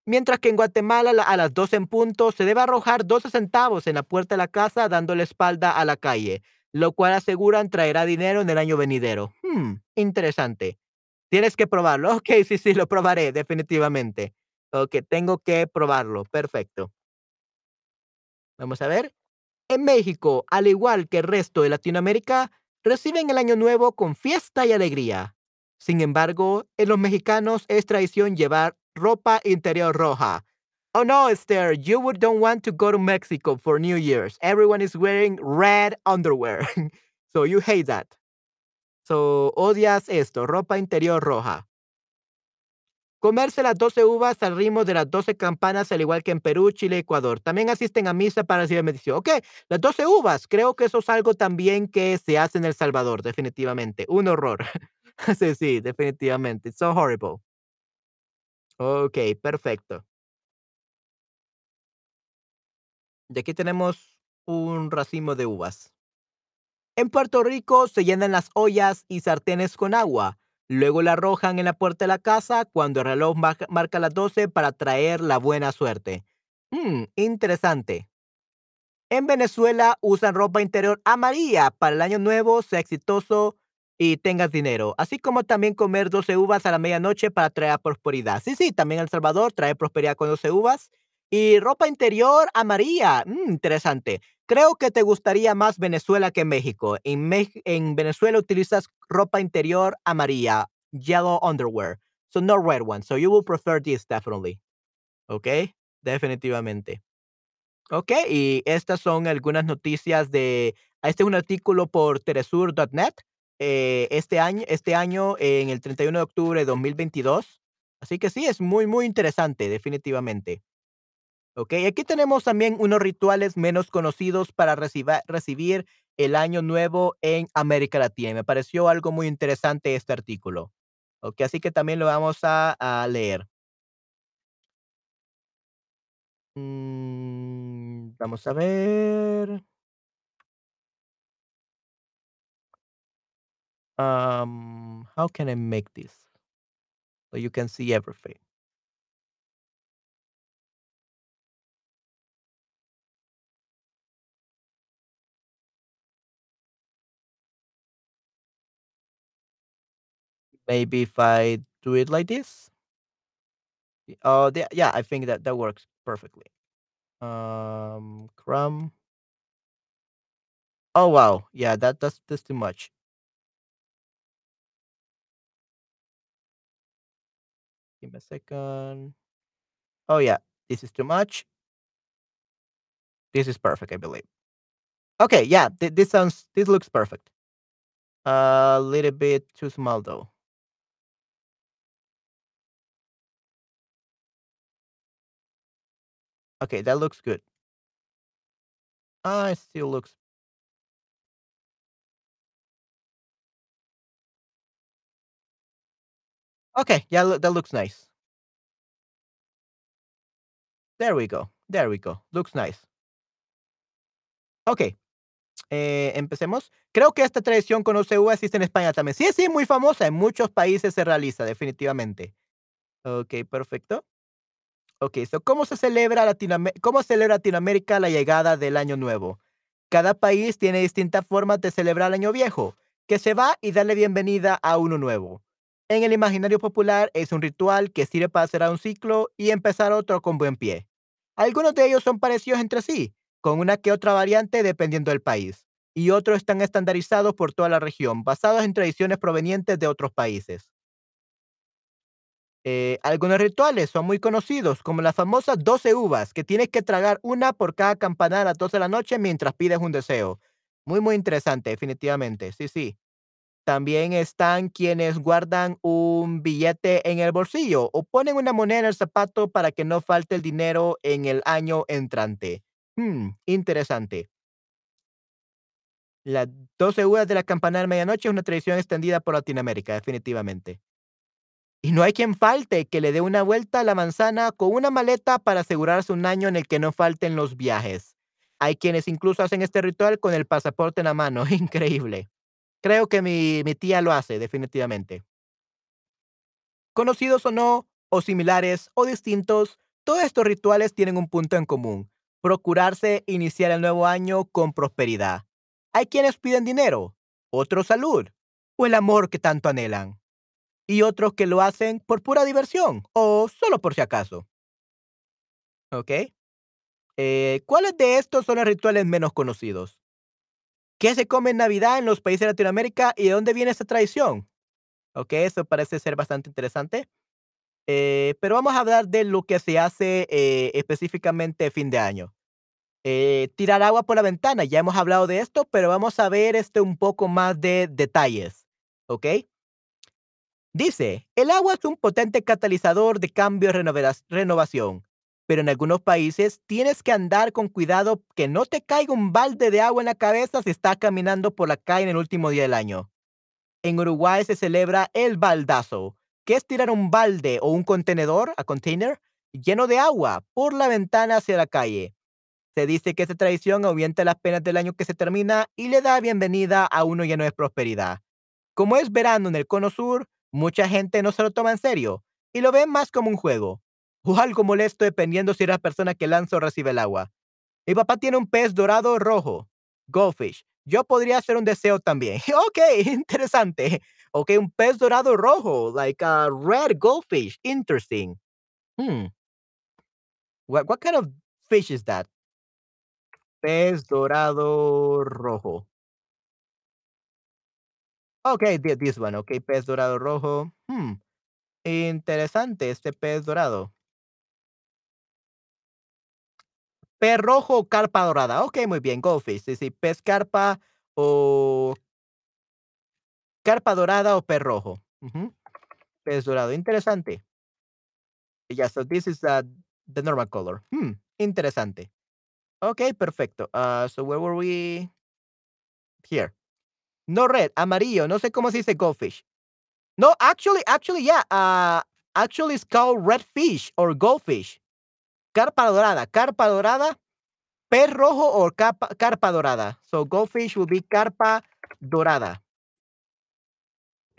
Mientras que en Guatemala, a la- a las 12 en punto, se debe arrojar 12 centavos en la puerta de la casa dando la espalda a la calle, lo cual aseguran traerá dinero en el año venidero. Hmm, interesante. Tienes que probarlo. Ok, sí, sí, lo probaré, definitivamente. Ok, tengo que probarlo. Perfecto. Vamos a ver. En México, al igual que el resto de Latinoamérica, reciben el año nuevo con fiesta y alegría. Sin embargo, en los mexicanos es tradición llevar ropa interior roja Oh no, Esther, you don't want to go to Mexico for New Year's. Everyone is wearing red underwear. so you hate that. So odias esto, ropa interior roja. Comerse las 12 uvas al ritmo de las 12 campanas, al igual que en Perú, Chile Ecuador. También asisten a misa para recibir bendición. Ok, las 12 uvas, creo que eso es algo también que se hace en El Salvador, definitivamente. Un horror. sí, sí, definitivamente. It's so horrible. Ok, perfecto. Y aquí tenemos un racimo de uvas. En Puerto Rico se llenan las ollas y sartenes con agua. Luego la arrojan en la puerta de la casa cuando el reloj marca las 12 para traer la buena suerte. Hmm, interesante. En Venezuela usan ropa interior amarilla para el año nuevo, sea exitoso y tengas dinero. Así como también comer 12 uvas a la medianoche para traer prosperidad. Sí, sí, también El Salvador trae prosperidad con 12 uvas. Y ropa interior amarilla. Mm, interesante. Creo que te gustaría más Venezuela que México. En, en Venezuela utilizas ropa interior amarilla, yellow underwear. So no red one. So you will prefer this definitely. ¿Ok? Definitivamente. Ok, y estas son algunas noticias de... Este es un artículo por teresur.net eh, este año, este año en el 31 de octubre de 2022. Así que sí, es muy, muy interesante, definitivamente. Ok, aquí tenemos también unos rituales menos conocidos para recibir el año nuevo en América Latina. me pareció algo muy interesante este artículo. Ok, así que también lo vamos a, leer. Mm, vamos a ver. Um, how can I make this so you can see everything? Maybe if I do it like this? Oh, yeah, I think that that works perfectly. Um, Chrome. Oh wow, yeah, that that's that's too much. Give me a second. Oh yeah, this is too much. This is perfect, I believe. Okay, yeah, th- this sounds this looks perfect. A little bit too small though. Okay, that looks good. Ah, it still looks Okay, yeah, that looks nice. There we go, there we go, looks nice. Ok, eh, empecemos. Creo que esta tradición con OCU existe en España también. Sí, sí, muy famosa, en muchos países se realiza, definitivamente. Ok, perfecto. ¿Cómo se celebra Latinoamérica, cómo celebra Latinoamérica la llegada del Año Nuevo? Cada país tiene distintas formas de celebrar el Año Viejo, que se va y darle bienvenida a uno nuevo. En el imaginario popular es un ritual que sirve para cerrar un ciclo y empezar otro con buen pie. Algunos de ellos son parecidos entre sí, con una que otra variante dependiendo del país, y otros están estandarizados por toda la región, basados en tradiciones provenientes de otros países. Eh, algunos rituales son muy conocidos, como las famosas 12 uvas, que tienes que tragar una por cada campanada a las 12 de la noche mientras pides un deseo. Muy, muy interesante, definitivamente. Sí, sí. También están quienes guardan un billete en el bolsillo o ponen una moneda en el zapato para que no falte el dinero en el año entrante. Hmm, interesante. Las 12 uvas de la campanada de medianoche es una tradición extendida por Latinoamérica, definitivamente. Y no hay quien falte que le dé una vuelta a la manzana con una maleta para asegurarse un año en el que no falten los viajes. Hay quienes incluso hacen este ritual con el pasaporte en la mano. Increíble. Creo que mi, mi tía lo hace, definitivamente. Conocidos o no, o similares o distintos, todos estos rituales tienen un punto en común. Procurarse iniciar el nuevo año con prosperidad. Hay quienes piden dinero, otros salud o el amor que tanto anhelan y otros que lo hacen por pura diversión o solo por si acaso. ¿Ok? Eh, ¿Cuáles de estos son los rituales menos conocidos? ¿Qué se come en Navidad en los países de Latinoamérica y de dónde viene esta tradición? ¿Ok? Eso parece ser bastante interesante. Eh, pero vamos a hablar de lo que se hace, eh, específicamente fin de año. Eh, tirar agua por la ventana, ya hemos hablado de esto, pero vamos a ver, este, un poco más de detalles, ¿ok? Dice, el agua es un potente catalizador de cambio y renovación, pero en algunos países tienes que andar con cuidado que no te caiga un balde de agua en la cabeza si estás caminando por la calle en el último día del año. En Uruguay se celebra el baldazo, que es tirar un balde o un contenedor, a container, lleno de agua por la ventana hacia la calle. Se dice que esta tradición aumenta las penas del año que se termina y le da bienvenida a uno lleno de prosperidad. Como es verano en el cono sur, mucha gente no se lo toma en serio y lo ven más como un juego o algo molesto dependiendo si es la persona que lanza o recibe el agua. Mi papá tiene un pez dorado rojo, goldfish. Yo podría hacer un deseo también. ok, interesante. Ok, un pez dorado rojo, like a red goldfish. Interesting. Hmm. What, what kind of fish is that? Pez dorado rojo. Ok, thi- this one. Ok, pez dorado rojo. Hmm. Interesante este pez dorado. Pez rojo o carpa dorada. Ok, muy bien. Goldfish. Sí, sí. Pez carpa o carpa dorada o pez rojo. Pez dorado. Interesante. Yeah, so this is uh, the normal color. Hmm. Interesante. Ok, perfecto. Uh, so where were we? Here. No red, amarillo. No sé cómo se dice goldfish. No, actually, actually, yeah. Uh, actually, it's called red fish or goldfish. Carpa dorada. Carpa dorada Pez rojo o capa carpa dorada. So goldfish will be carpa dorada.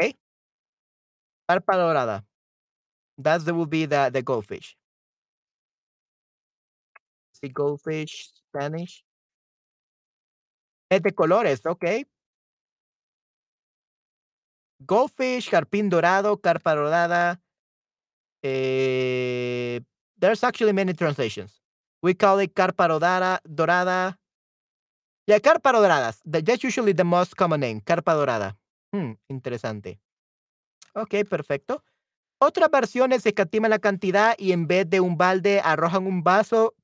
Okay, Carpa dorada. That's the will be the the goldfish. See goldfish, Spanish. Es de colores, okey. Goldfish, carpín dorado, carpa dorada. Eh, there's actually many translations. We call it carpa dorada dorada. Yeah, carpa doradas. That that's usually the most common name, carpa dorada. Hmm, interesante. Okey, perfecto. Otras versiones escatiman la cantidad y en vez de un balde arrojan un vaso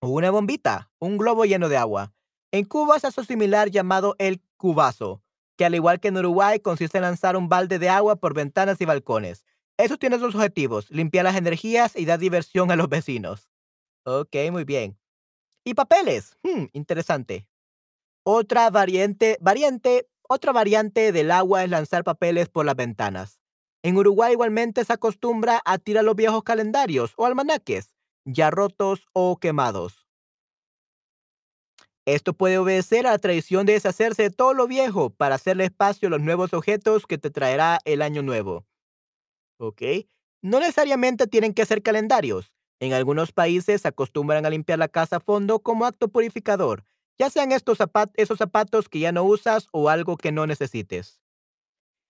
o una bombita, un globo lleno de agua. En Cuba se hace similar llamado el cubazo, que al igual que en Uruguay consiste en lanzar un balde de agua por ventanas y balcones. Eso tiene dos objetivos, limpiar las energías y dar diversión a los vecinos. Ok, muy bien. ¿Y papeles? Hmm, interesante. Otra variante, variante, otra variante del agua es lanzar papeles por las ventanas. En Uruguay igualmente se acostumbra a tirar los viejos calendarios o almanaques, ya rotos o quemados. Esto puede obedecer a la tradición de deshacerse de todo lo viejo para hacerle espacio a los nuevos objetos que te traerá el año nuevo. ¿Ok? No necesariamente tienen que ser calendarios. En algunos países se acostumbran a limpiar la casa a fondo como acto purificador, ya sean estos zapat- esos zapatos que ya no usas o algo que no necesites.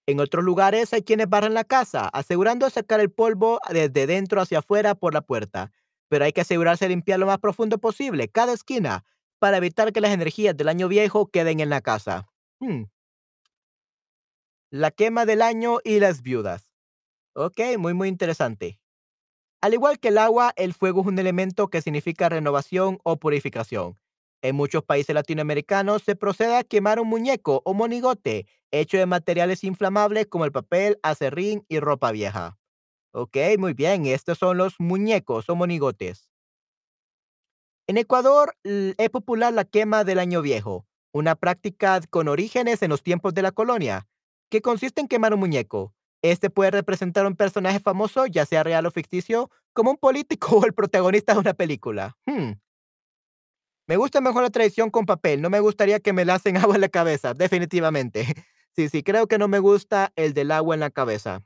En otros lugares hay quienes barren la casa, asegurando sacar el polvo desde dentro hacia afuera por la puerta. Pero hay que asegurarse de limpiar lo más profundo posible, cada esquina, para evitar que las energías del año viejo queden en la casa. Hmm, La quema del año y las viudas. Ok, muy muy interesante. Al igual que el agua, el fuego es un elemento que significa renovación o purificación. En muchos países latinoamericanos se procede a quemar un muñeco o monigote hecho de materiales inflamables como el papel, acerrín y ropa vieja. Ok, muy bien, estos son los muñecos o monigotes. En Ecuador es popular la quema del año viejo, una práctica con orígenes en los tiempos de la colonia, que consiste en quemar un muñeco. Este puede representar un personaje famoso, ya sea real o ficticio, como un político o el protagonista de una película. Hmm, Me gusta mejor la tradición con papel, no me gustaría que me la hacen agua en la cabeza, definitivamente. Sí, sí, creo que no me gusta el del agua en la cabeza.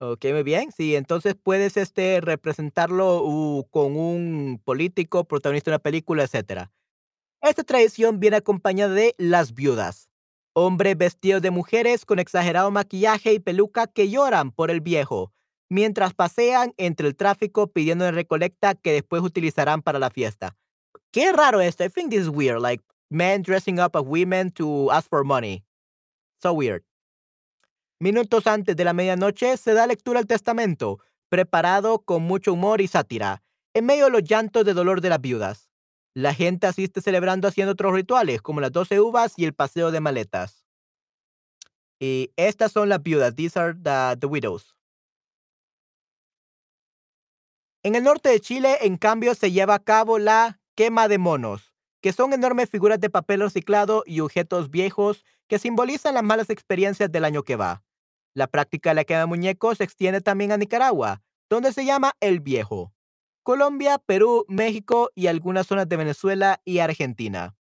Ok, muy bien. Sí, entonces puedes este, representarlo con un político, protagonista de una película, etcétera. Esta tradición viene acompañada de las viudas, hombres vestidos de mujeres con exagerado maquillaje y peluca que lloran por el viejo, mientras pasean entre el tráfico pidiendo en recolecta que después utilizarán para la fiesta. Qué raro esto. I think this is weird. Like men dressing up as women to ask for money. So weird. Minutos antes de la medianoche se da lectura al testamento, preparado con mucho humor y sátira, en medio de los llantos de dolor de las viudas. La gente asiste celebrando haciendo otros rituales, como las doce uvas y el paseo de maletas. Y estas son las viudas. These are the, the widows. En el norte de Chile, en cambio, se lleva a cabo la quema de monos, que son enormes figuras de papel reciclado y objetos viejos que simbolizan las malas experiencias del año que va. La práctica de la quema de muñecos se extiende también a Nicaragua, donde se llama El Viejo, Colombia, Perú, México y algunas zonas de Venezuela y Argentina.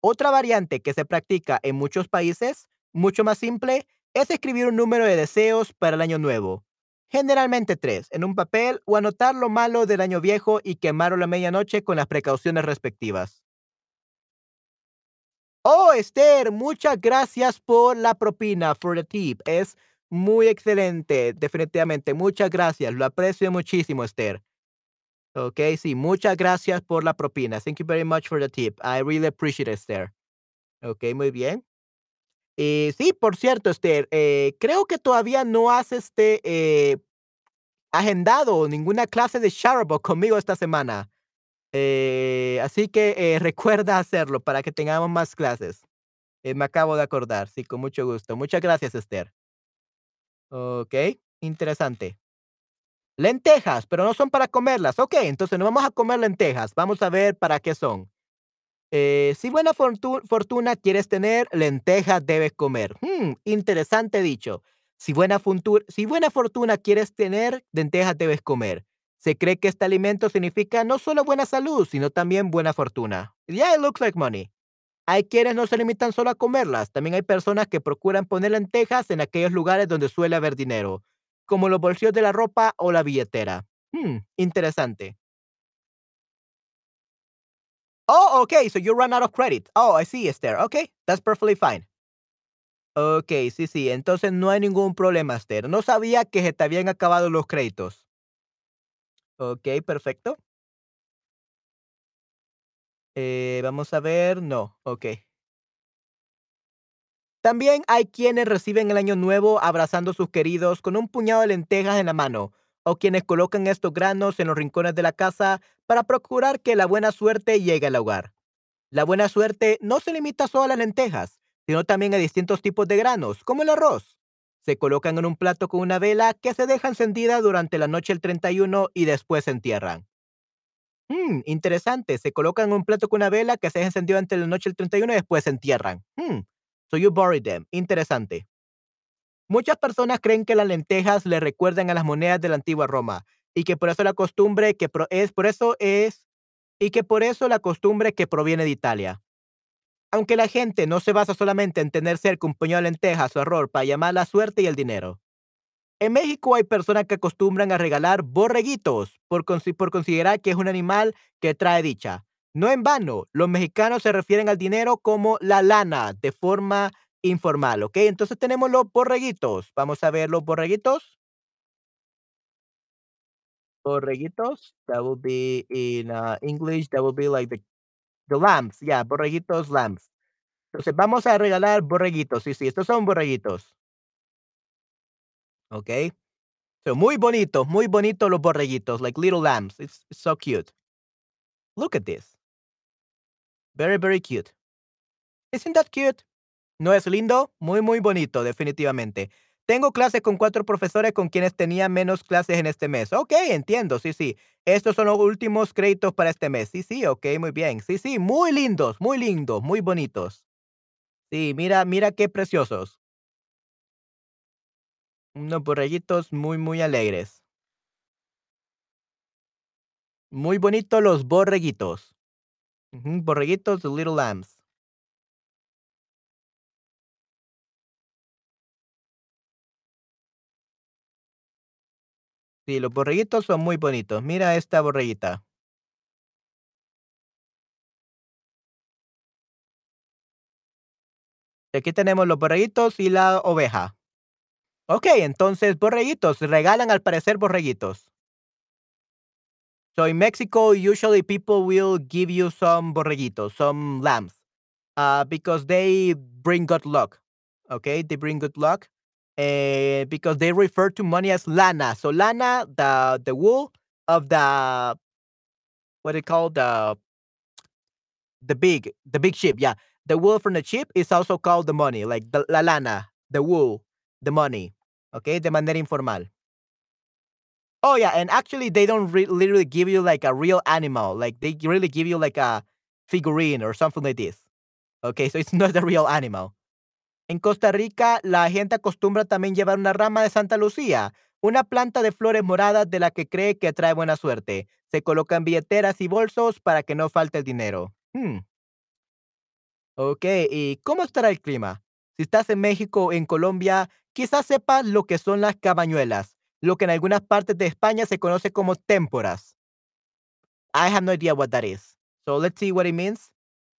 Otra variante que se practica en muchos países, mucho más simple, es escribir un número de deseos para el año nuevo. Generalmente tres, en un papel o anotar lo malo del año viejo y quemarlo a la medianoche con las precauciones respectivas. Oh, Esther, muchas gracias por la propina, for the tip. Es muy excelente, definitivamente. Muchas gracias. Lo aprecio muchísimo, Esther. Ok, sí, muchas gracias por la propina. Thank you very much for the tip. I really appreciate it, Esther. Ok, muy bien. Y sí, por cierto, Esther, eh, creo que todavía no has este, eh, agendado ninguna clase de Shadowbox conmigo esta semana. Eh, así que eh, recuerda hacerlo para que tengamos más clases. Eh, me acabo de acordar, sí, con mucho gusto. Muchas gracias, Esther. Ok, interesante. Lentejas, pero no son para comerlas. Ok, entonces no vamos a comer lentejas. Vamos a ver para qué son. Eh, si buena fortuna quieres tener, lentejas debes comer. Hmm, interesante dicho. Si buena, si buena fortuna quieres tener, lentejas debes comer. Se cree que este alimento significa no solo buena salud, sino también buena fortuna. Yeah, it looks like money. Hay quienes no se limitan solo a comerlas, también hay personas que procuran poner lentejas en aquellos lugares donde suele haber dinero, como los bolsillos de la ropa o la billetera. Hmm, interesante. Oh, okay, so you run out of credit. Oh, I see, Esther. Okay, that's perfectly fine. Okay, sí, sí, entonces no hay ningún problema, Esther. No sabía que se te habían acabado los créditos. Ok, perfecto. Eh, vamos a ver, no, ok. También hay quienes reciben el año nuevo abrazando a sus queridos con un puñado de lentejas en la mano, o quienes colocan estos granos en los rincones de la casa para procurar que la buena suerte llegue al hogar. La buena suerte no se limita solo a las lentejas, sino también a distintos tipos de granos, como el arroz. Se colocan en un plato con una vela que se deja encendida durante la noche del 31 y después se entierran. Hmm, interesante. Se colocan en un plato con una vela que se deja encendida entre la noche del 31 y después se entierran. Hmm. So you bury them. Interesante. Muchas personas creen que las lentejas le recuerdan a las monedas de la antigua Roma y que por eso la costumbre que es por eso es y que por eso la costumbre que proviene de Italia. Aunque la gente no se basa solamente en tener cerca un puñado de lentejas o arroz para llamar la suerte y el dinero. En México hay personas que acostumbran a regalar borreguitos por, por considerar que es un animal que trae dicha. No en vano, los mexicanos se refieren al dinero como la lana de forma informal, ¿ok? Entonces tenemos los borreguitos. Vamos a ver los borreguitos. Borreguitos, that will be in uh, English, that will be like the, the lambs, yeah, borreguitos, lambs. Entonces vamos a regalar borreguitos, sí, sí, estos son borreguitos. ¿Ok? Son muy bonitos, muy bonitos los borreguitos, like little lambs. It's so cute. Look at this. Very, very cute. Isn't that cute? ¿No es lindo? Muy, muy bonito, definitivamente. Tengo clases con cuatro profesores con quienes tenía menos clases en este mes. Ok, entiendo, sí, sí. Estos son los últimos créditos para este mes. Sí, sí, ok, muy bien. Sí, sí, muy lindos, muy lindos, muy bonitos. Sí, mira, mira qué preciosos. Unos borreguitos muy, muy alegres. Muy bonitos los borreguitos. Borreguitos, the little lambs. Sí, los borreguitos son muy bonitos. Mira esta borreguita. Aquí tenemos los borreguitos y la oveja. Ok, entonces borreguitos. Regalan al parecer borreguitos. So in Mexico, usually people will give you some borreguitos, some lambs, uh, because they bring good luck. Okay, they bring good luck. Uh, because they refer to money as lana. So lana, the the wool of the what they call the the big the big ship. Yeah, the wool from the ship is also called the money, like the la lana, the wool, the money. Okay, de manera informal. Oh yeah, and actually they don't re- literally give you like a real animal. Like they really give you like a figurine or something like this. Okay, so it's not a real animal. En Costa Rica, la gente acostumbra también llevar una rama de Santa Lucía, una planta de flores moradas de la que cree que trae buena suerte. Se colocan billeteras y bolsos para que no falte el dinero. Hmm. Ok, ¿y cómo estará el clima? Si estás en México o en Colombia, quizás sepas lo que son las cabañuelas, lo que en algunas partes de España se conoce como témporas. I have no idea what that is. So let's see what it means.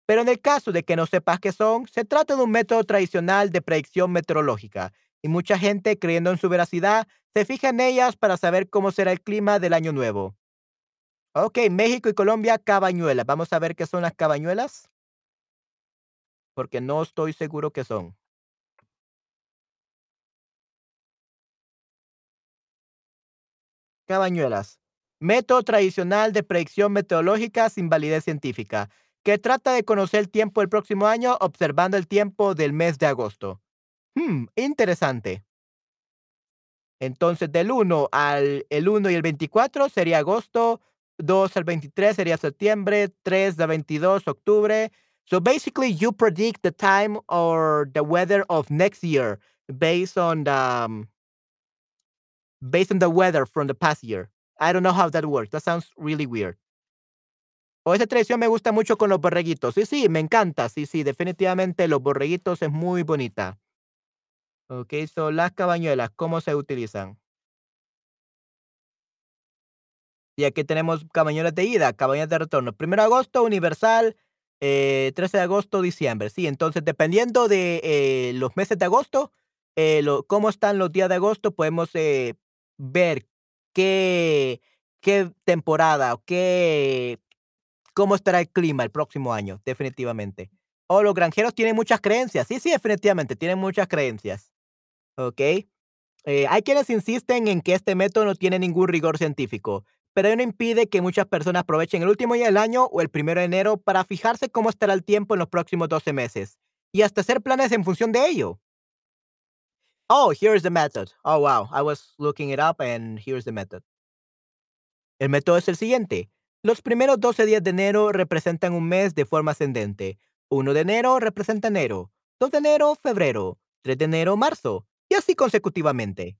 Pero en el caso de que no sepas qué son, se trata de un método tradicional de predicción meteorológica y mucha gente, creyendo en su veracidad, se fija en ellas para saber cómo será el clima del año nuevo. Ok, México y Colombia, cabañuelas. Vamos a ver qué son las cabañuelas. Porque no estoy seguro qué son. Cabañuelas. Método tradicional de predicción meteorológica sin validez científica, que trata de conocer el tiempo del próximo año observando el tiempo del mes de agosto. Hmm, interesante. Entonces, del 1 al el 1 y el 24 sería agosto, 2 al 23 sería septiembre, 3 al 22 octubre. So basically, you predict the time or the weather of next year based on the um, based on the weather from the past year. I don't know how that works. That sounds really weird. O esa tradición me gusta mucho con los borreguitos. Sí, sí, me encanta. Sí, sí, definitivamente los borreguitos es muy bonita. Ok, son las cabañuelas, ¿cómo se utilizan? Y aquí tenemos cabañuelas de ida, cabañas de retorno. Primero de agosto, universal. Eh, 13 de agosto, diciembre. Sí, entonces dependiendo de eh, los meses de agosto, eh, cómo están los días de agosto, podemos eh, ver qué, qué temporada o qué, cómo estará el clima el próximo año, definitivamente. Oh, los granjeros tienen muchas creencias. Sí, sí, definitivamente, tienen muchas creencias. ¿Ok? Eh, hay quienes insisten en que este método no tiene ningún rigor científico, pero ello no impide que muchas personas aprovechen el último día del año o el primero de enero para fijarse cómo estará el tiempo en los próximos 12 meses y hasta hacer planes en función de ello. Oh, here's the method. Oh, wow. I was looking it up and here's the method. El método es el siguiente. Los primeros 12 días de enero representan un mes de forma ascendente. 1 de enero representa enero. 2 de enero, febrero. 3 de enero, marzo. Y así consecutivamente.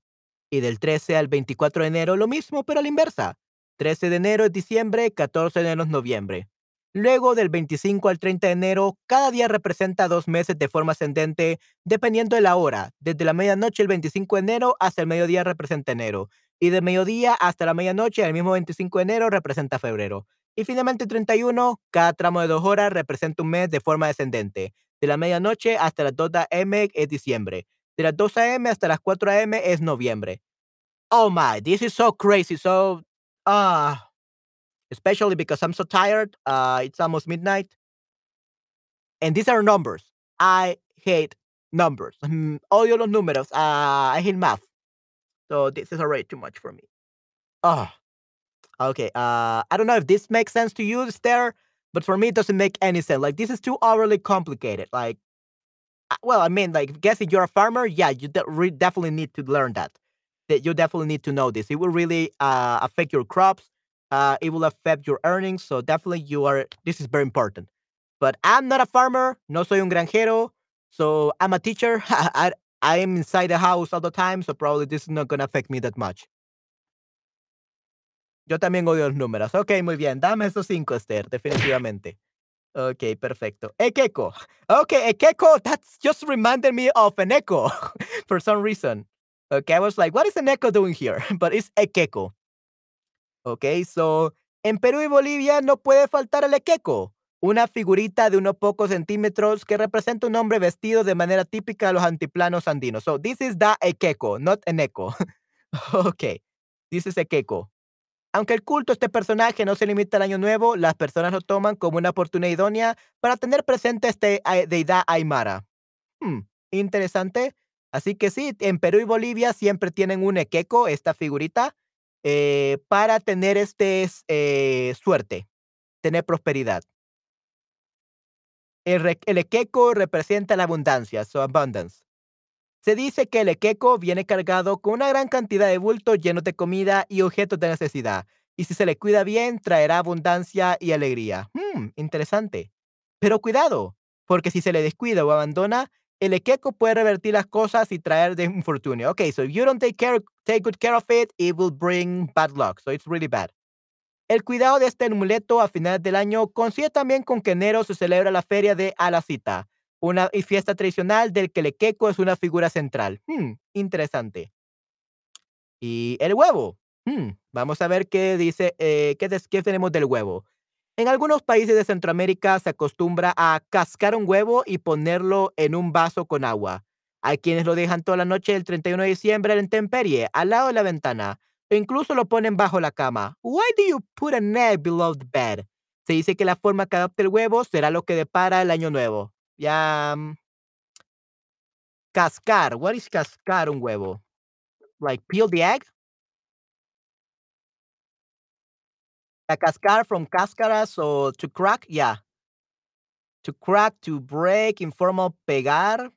Y del 13 al 24 de enero lo mismo, pero a la inversa. 13 de enero es diciembre, 14 de enero es noviembre. Luego, del 25 al 30 de enero, cada día representa dos meses de forma ascendente, dependiendo de la hora. Desde la medianoche el 25 de enero hasta el mediodía representa enero. Y de mediodía hasta la medianoche, el mismo 25 de enero, representa febrero. Y finalmente, el 31, cada tramo de dos horas representa un mes de forma descendente. De la medianoche hasta las 2 a.m. es diciembre. De las 2 a.m. hasta las 4 a.m. es noviembre. Oh my, this is so crazy. So, ah. especially because I'm so tired. Uh, it's almost midnight. And these are numbers. I hate numbers. Mm, Odio los números. Uh, I hate math. So this is already too much for me. Oh, okay. Uh, I don't know if this makes sense to you, Esther, but for me, it doesn't make any sense. Like, this is too overly complicated. Like, uh, well, I mean, like, guess if you're a farmer, yeah, you de- definitely need to learn that. That you definitely need to know this. It will really uh, affect your crops uh, it will affect your earnings. So definitely you are, this is very important. But I'm not a farmer, no soy un granjero. So I'm a teacher. I, I am inside the house all the time. So probably this is not to affect me that much. Yo también odio los números. Ok, muy bien. Dame esos cinco, Esther, definitivamente. Ok, perfecto. Ekeko. Okay, Ekeko, that's just reminded me of an echo for some reason. Okay, I was like, what is an echo doing here? But it's Ekeko. Ok, so, en Perú y Bolivia no puede faltar el equeco, una figurita de unos pocos centímetros que representa un hombre vestido de manera típica de los antiplanos andinos. So, this is the equeco, not an echo. ok, this is equeco. Aunque el culto a este personaje no se limita al año nuevo, las personas lo toman como una oportunidad idónea para tener presente a esta deidad aymara. Hmm, interesante. Así que sí, en Perú y Bolivia siempre tienen un equeco, esta figurita, eh, para tener este eh, suerte, tener prosperidad. El el equeco representa la abundancia, so abundance. Se dice que el equeco viene cargado con una gran cantidad de bultos llenos de comida y objetos de necesidad, y si se le cuida bien, traerá abundancia y alegría. Mm, interesante. Pero cuidado, porque si se le descuida o abandona, el equeco puede revertir las cosas y traer infortunio. Okay, so if you don't take care take good care of it, it will bring bad luck, so it's really bad. El cuidado de este amuleto a finales del año coincide también con que enero se celebra la feria de Alacita, una fiesta tradicional del que el equeco es una figura central. Mm, interesante. Y el huevo. Mm, vamos a ver qué dice, eh, qué qué tenemos del huevo. En algunos países de Centroamérica se acostumbra a cascar un huevo y ponerlo en un vaso con agua. Hay quienes lo dejan toda la noche del 31 de diciembre a la intemperie, al lado de la ventana, o incluso lo ponen bajo la cama. Why do you put an egg below the bed? Se dice que la forma que adopte el huevo será lo que depara el año nuevo. Ya, mm Cascar, what is cascar un huevo? Like peel the egg? A cascar from cáscaras o to crack, yeah. To crack, to break, informal pegar.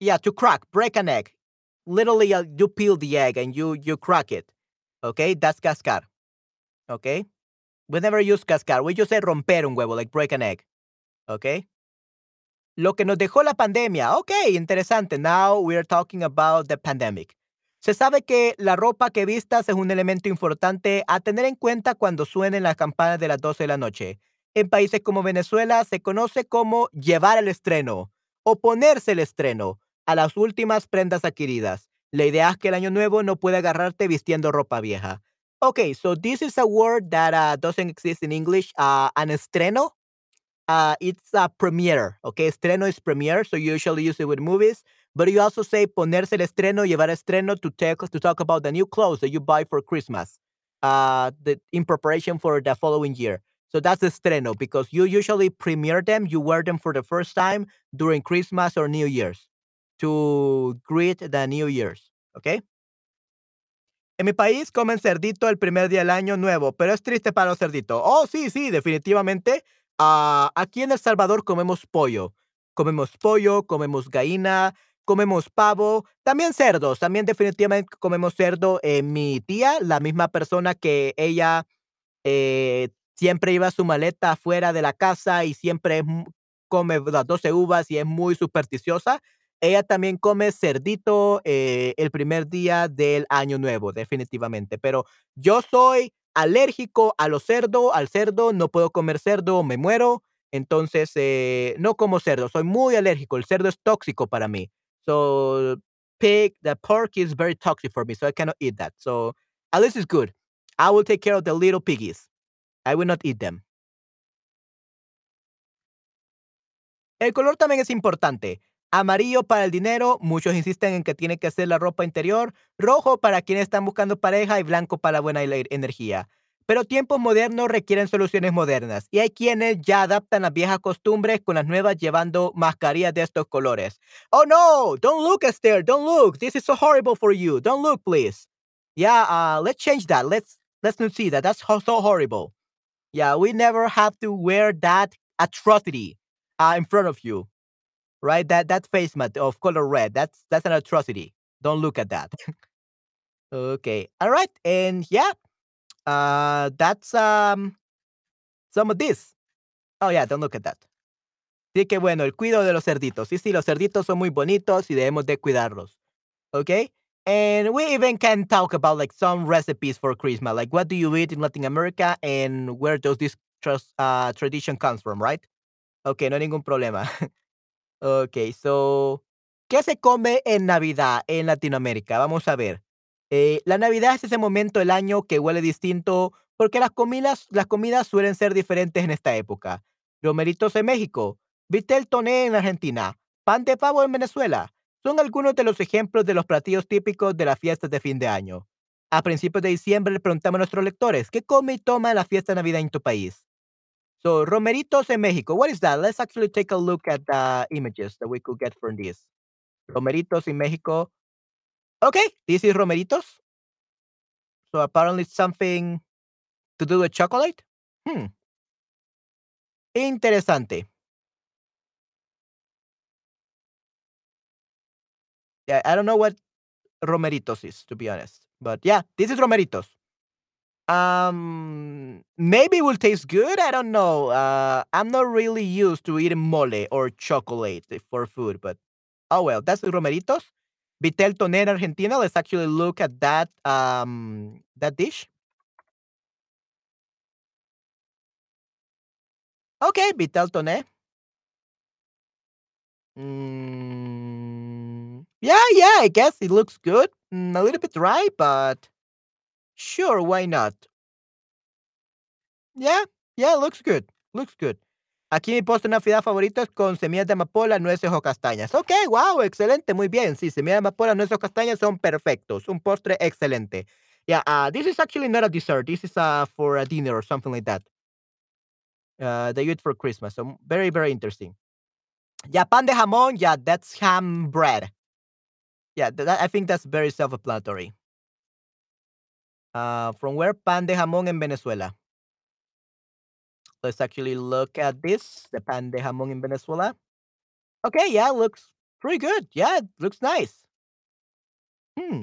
Yeah, to crack, break an egg. Literally, uh, you peel the egg and you you crack it, okey, that's cascar, okey. We never use cascar, we just say romper un huevo, like break an egg, okey. Lo que nos dejó la pandemia, okey, interesante. Now we are talking about the pandemic. Se sabe que la ropa que vistas es un elemento importante a tener en cuenta cuando suenen las campanas de las 12 de la noche. En países como Venezuela se conoce como llevar el estreno o ponerse el estreno a las últimas prendas adquiridas. La idea es que el año nuevo no puede agarrarte vistiendo ropa vieja. Okay, so this is a word that uh, doesn't exist in English. Uh, an estreno, uh, it's a premiere. Okay, estreno is premiere, so you usually use it with movies. But you also say ponerse el estreno, llevar estreno to take to talk about the new clothes that you buy for Christmas, uh, the in preparation for the following year. So that's estreno because you usually premiere them, you wear them for the first time during Christmas or New Year's to greet the New Year's, ¿okey? En mi país comen cerdito el primer día del año nuevo, pero es triste para los cerditos. Oh, sí, sí, definitivamente. Ah, aquí en El Salvador comemos pollo. Comemos pollo, comemos gallina, comemos pavo, también cerdos, también definitivamente comemos cerdo. Eh, mi tía, la misma persona que ella, eh, siempre lleva su maleta afuera de la casa y siempre, come las 12 uvas y es muy supersticiosa. Ella también come cerdito, eh, el primer día del año nuevo, definitivamente. Pero yo soy alérgico a los cerdo al cerdo, no puedo comer cerdo, me muero. Entonces, eh, no como cerdo, soy muy alérgico, el cerdo es tóxico para mí. So, pig, the pork is very toxic for me, so I cannot eat that. So, at least it's good. I will take care of the little piggies. I will not eat them. El color también es importante. Amarillo para el dinero, muchos insisten en que tiene que ser la ropa interior, rojo para quienes están buscando pareja y blanco para buena energía. Pero tiempos modernos requieren soluciones modernas, y hay quienes ya adaptan las viejas costumbres con las nuevas llevando mascarillas de estos colores. "Oh, no, don't look, Esther, don't look, this is so horrible for you, don't look, please." Yeah, uh, let's change that, let's let's not see that, that's so horrible. Yeah, we never have to wear that atrocity, uh, in front of you, right? That that face mat of color red, that's that's an atrocity. Don't look at that. Okay, alright, and yeah, uh, that's, um, some of this. Oh, yeah, don't look at that. Así que bueno, el cuidado de los cerditos. Sí, sí, los cerditos son muy bonitos y debemos de cuidarlos, ¿okey? And we even can talk about, like, some recipes for Christmas, like, what do you eat in Latin America and where does this uh, tradition comes from, right? Okay, no hay ningún problema. Okey, so, ¿qué se come en Navidad en Latinoamérica? Vamos a ver. Eh, la Navidad es ese momento del año que huele distinto, porque las comidas las comidas suelen ser diferentes en esta época. Romeritos en México, vitel toné en Argentina, pan de pavo en Venezuela, son algunos de los ejemplos de los platillos típicos de las fiestas de fin de año. A principios de diciembre le preguntamos a nuestros lectores, ¿qué come y toma la fiesta de Navidad en tu país? So, romeritos in México, what is that? Let's actually take a look at the images that we could get from this. Romeritos in Mexico. Okay, this is Romeritos. So apparently something to do with chocolate? Hmm. Interesante. Yeah, I don't know what Romeritos is, to be honest. But yeah, this is Romeritos. Um, maybe it will taste good. I don't know. Uh, I'm not really used to eating mole or chocolate for food, but oh well. That's Romeritos. Vitel Toné in Argentina. Let's actually look at that um that dish. Okay, Vitel Toné. Mm, yeah, yeah. I guess it looks good. Mm, a little bit dry, but sure, why not? Yeah, yeah, looks good. Looks good. Aquí mi postre de Navidad favorito es con semillas de amapola, nueces o castañas. Ok, wow, excelente, muy bien. Sí, semillas de amapola, nueces o castañas son perfectos. Un postre excelente. Yeah, uh, this is actually not a dessert. This is, uh, for a dinner or something like that. Uh, they eat for Christmas. So very, very interesting. Yeah, pan de jamón, yeah, that's ham bread. Yeah, that I think that's very self-explanatory. Uh, from where? Pan de jamón in Venezuela. Let's actually look at this, the pan de jamón in Venezuela. Okay, yeah, looks pretty good. Yeah, it looks nice. Hmm.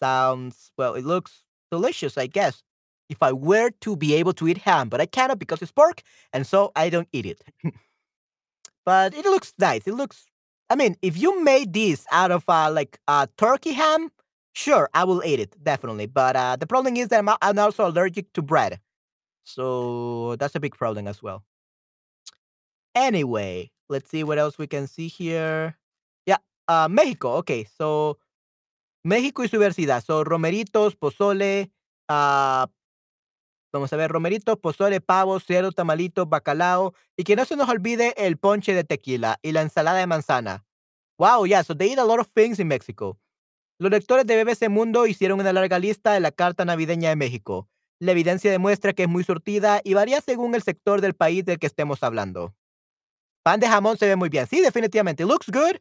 Sounds well, it looks delicious, I guess. If I were to be able to eat ham, but I cannot because it's pork, and so I don't eat it. but it looks nice. It looks I mean, if you made this out of uh, like uh, turkey ham, sure, I will eat it definitely. But uh, the problem is that I'm, I'm also allergic to bread. So that's a big problem as well. Anyway, let's see what else we can see here. Yeah, uh, Mexico. Okay, so México y su diversidad. So romeritos, pozole, uh, vamos a ver, romeritos, pozole, pavo, cerdo, tamalito, bacalao. Y que no se nos olvide el ponche de tequila y la ensalada de manzana. Wow, yeah, so they eat a lot of things in Mexico. Los lectores de BBC Mundo hicieron una larga lista de la Carta Navideña de México. La evidencia demuestra que es muy surtida y varía según el sector del país del que estemos hablando. Pan de jamón se ve muy bien. Sí, definitivamente. It looks good.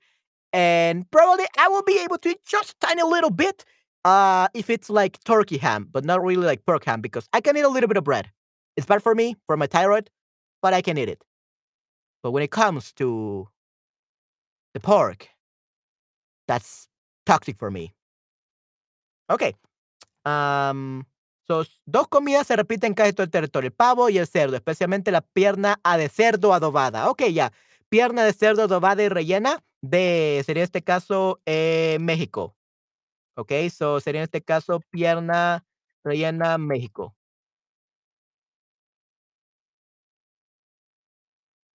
And probably I will be able to eat just tiny little bit uh, if it's like turkey ham, but not really like pork ham because I can eat a little bit of bread. It's bad for me, for my thyroid, but I can eat it. But when it comes to the pork, that's toxic for me. Okay. Um, so, dos comidas se repiten casi todo el territorio, el pavo y el cerdo, especialmente la pierna de cerdo adobada. Ok, ya. Pierna de cerdo adobada y rellena de, sería este caso, eh, México. Ok, so sería en este caso pierna rellena México.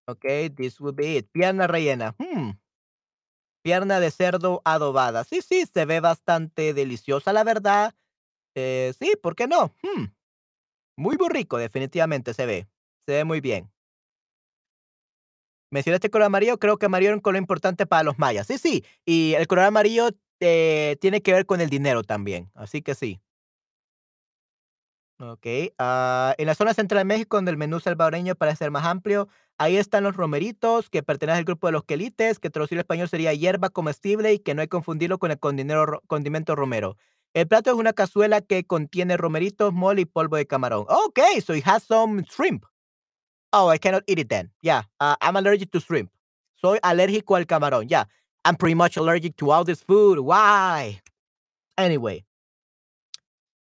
Ok, this would be it. Pierna rellena. Hmm. Pierna de cerdo adobada. Sí, sí, se ve bastante deliciosa, la verdad. Eh, sí, ¿por qué no? Hmm. Muy, muy rico, definitivamente se ve. Se ve muy bien. Mencionaste el color amarillo, creo que amarillo era un color importante para los mayas. Sí, sí, y el color amarillo eh, tiene que ver con el dinero también, así que sí. Okey, ah, en la zona central de México, donde el menú salvadoreño parece ser más amplio, ahí están los romeritos, que pertenecen al grupo de los quelites, que traducido español sería hierba comestible y que no hay que confundirlo con el condimento romero. El plato es una cazuela que contiene romeritos, mole y polvo de camarón. Okey, so it has some shrimp. Oh, I cannot eat it then. Yeah, uh, I'm allergic to shrimp. Soy alérgico al camarón. Yeah, I'm pretty much allergic to all this food. Why? Anyway.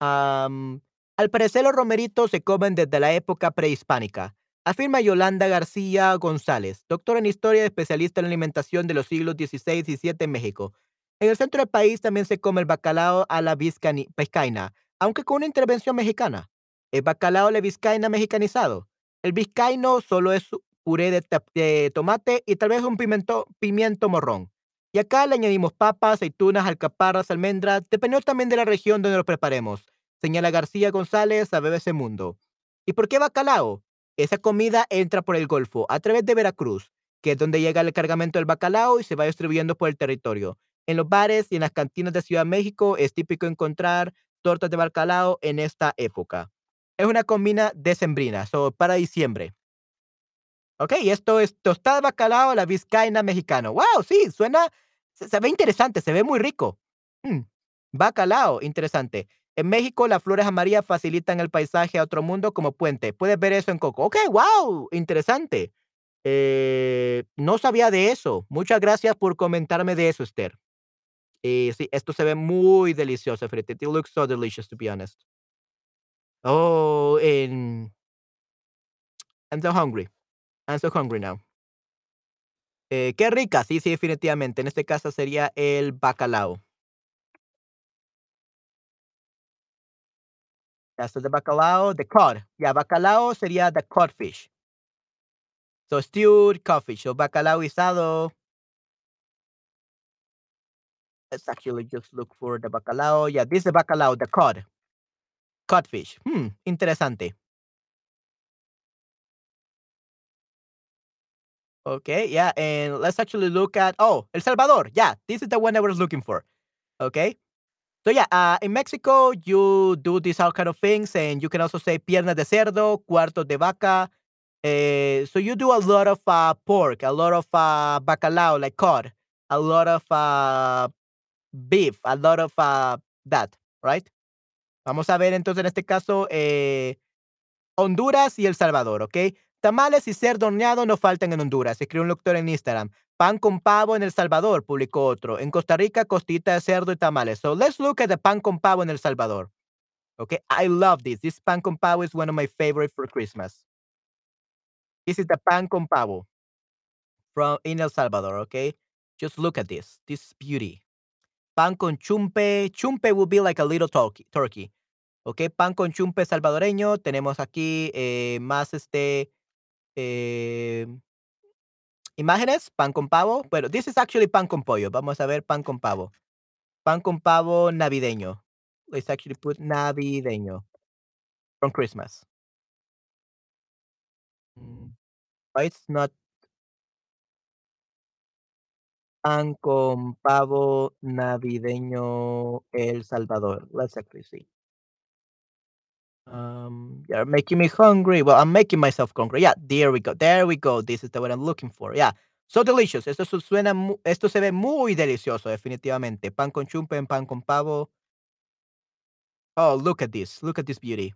Am, al parecer los romeritos se comen desde la época prehispánica, afirma Yolanda García González, doctora en historia y especialista en alimentación de los siglos XVI y XVII en México. En el centro del país también se come el bacalao a la vizcaína, aunque con una intervención mexicana. El bacalao a la vizcaína mexicanizado. El vizcaíno solo es puré de tomate y tal vez un pimiento, pimiento morrón. Y acá le añadimos papas, aceitunas, alcaparras, almendras, dependiendo también de la región donde lo preparemos señala García González a BBC Mundo. ¿Y por qué bacalao? Esa comida entra por el Golfo a través de Veracruz, que es donde llega el cargamento del bacalao y se va distribuyendo por el territorio. En los bares y en las cantinas de Ciudad de México es típico encontrar tortas de bacalao en esta época. Es una comida decembrina, so para diciembre. Okey, esto es tostada de bacalao a la vizcaína mexicano. Guau, sí, suena se se ve interesante, se ve muy rico. Mm, bacalao, interesante. En México, las flores amarillas facilitan el paisaje a otro mundo como puente. Puedes ver eso en Coco. Okey, guau, interesante. Eh, no sabía de eso. Muchas gracias por comentarme de eso, Esther. Y sí, esto se ve muy delicioso, fíjate. It looks so delicious, to be honest. Oh, en I'm so hungry. I'm so hungry now. Eh, qué rica, sí, sí, definitivamente. En este caso sería el bacalao. That's the bacalao, the cod. Yeah, bacalao sería the codfish. So stewed codfish, so bacalao guisado. Let's actually just look for the bacalao. Yeah, this is the bacalao, the cod. Codfish. Hmm, interesante. Okay, yeah, and let's actually look at oh, El Salvador. Yeah, this is the one I was looking for. Okay. So yeah, uh, in Mexico, you do these all kind of things, and you can also say piernas de cerdo, cuartos de vaca. Uh, so you do a lot of uh, pork, a lot of uh, bacalao, like cod, a lot of beef, a lot of that, right? Vamos a ver entonces en este caso eh, Honduras y El Salvador, ¿ok? Tamales y cerdo horneado no faltan en Honduras, escribió un lector en Instagram. Pan con pavo en El Salvador, publicó otro. En Costa Rica, costita de cerdo y tamales. So let's look at the pan con pavo en El Salvador. Okay, I love this. This pan con pavo is one of my favorite for Christmas. This is the pan con pavo from in El Salvador, okay? Just look at this. This beauty. Pan con chumpe. Chumpe will be like a little turkey. turkey. Ok, pan con chumpe salvadoreño. Tenemos aquí eh, más este eh, imágenes. Pan con pavo. Bueno, this is actually pan con pollo. Vamos a ver pan con pavo. Pan con pavo navideño. Let's actually put navideño from Christmas. Mm, it's not pan con pavo navideño El Salvador. Let's actually see. Um, you're making me hungry. Well, I'm making myself hungry. Yeah, there we go. There we go. This is the what I'm looking for. Yeah. So delicious. Esto su- suena, esto se ve muy delicioso, definitivamente. Pan con chumpe, pan con pavo. Oh, look at this. Look at this beauty.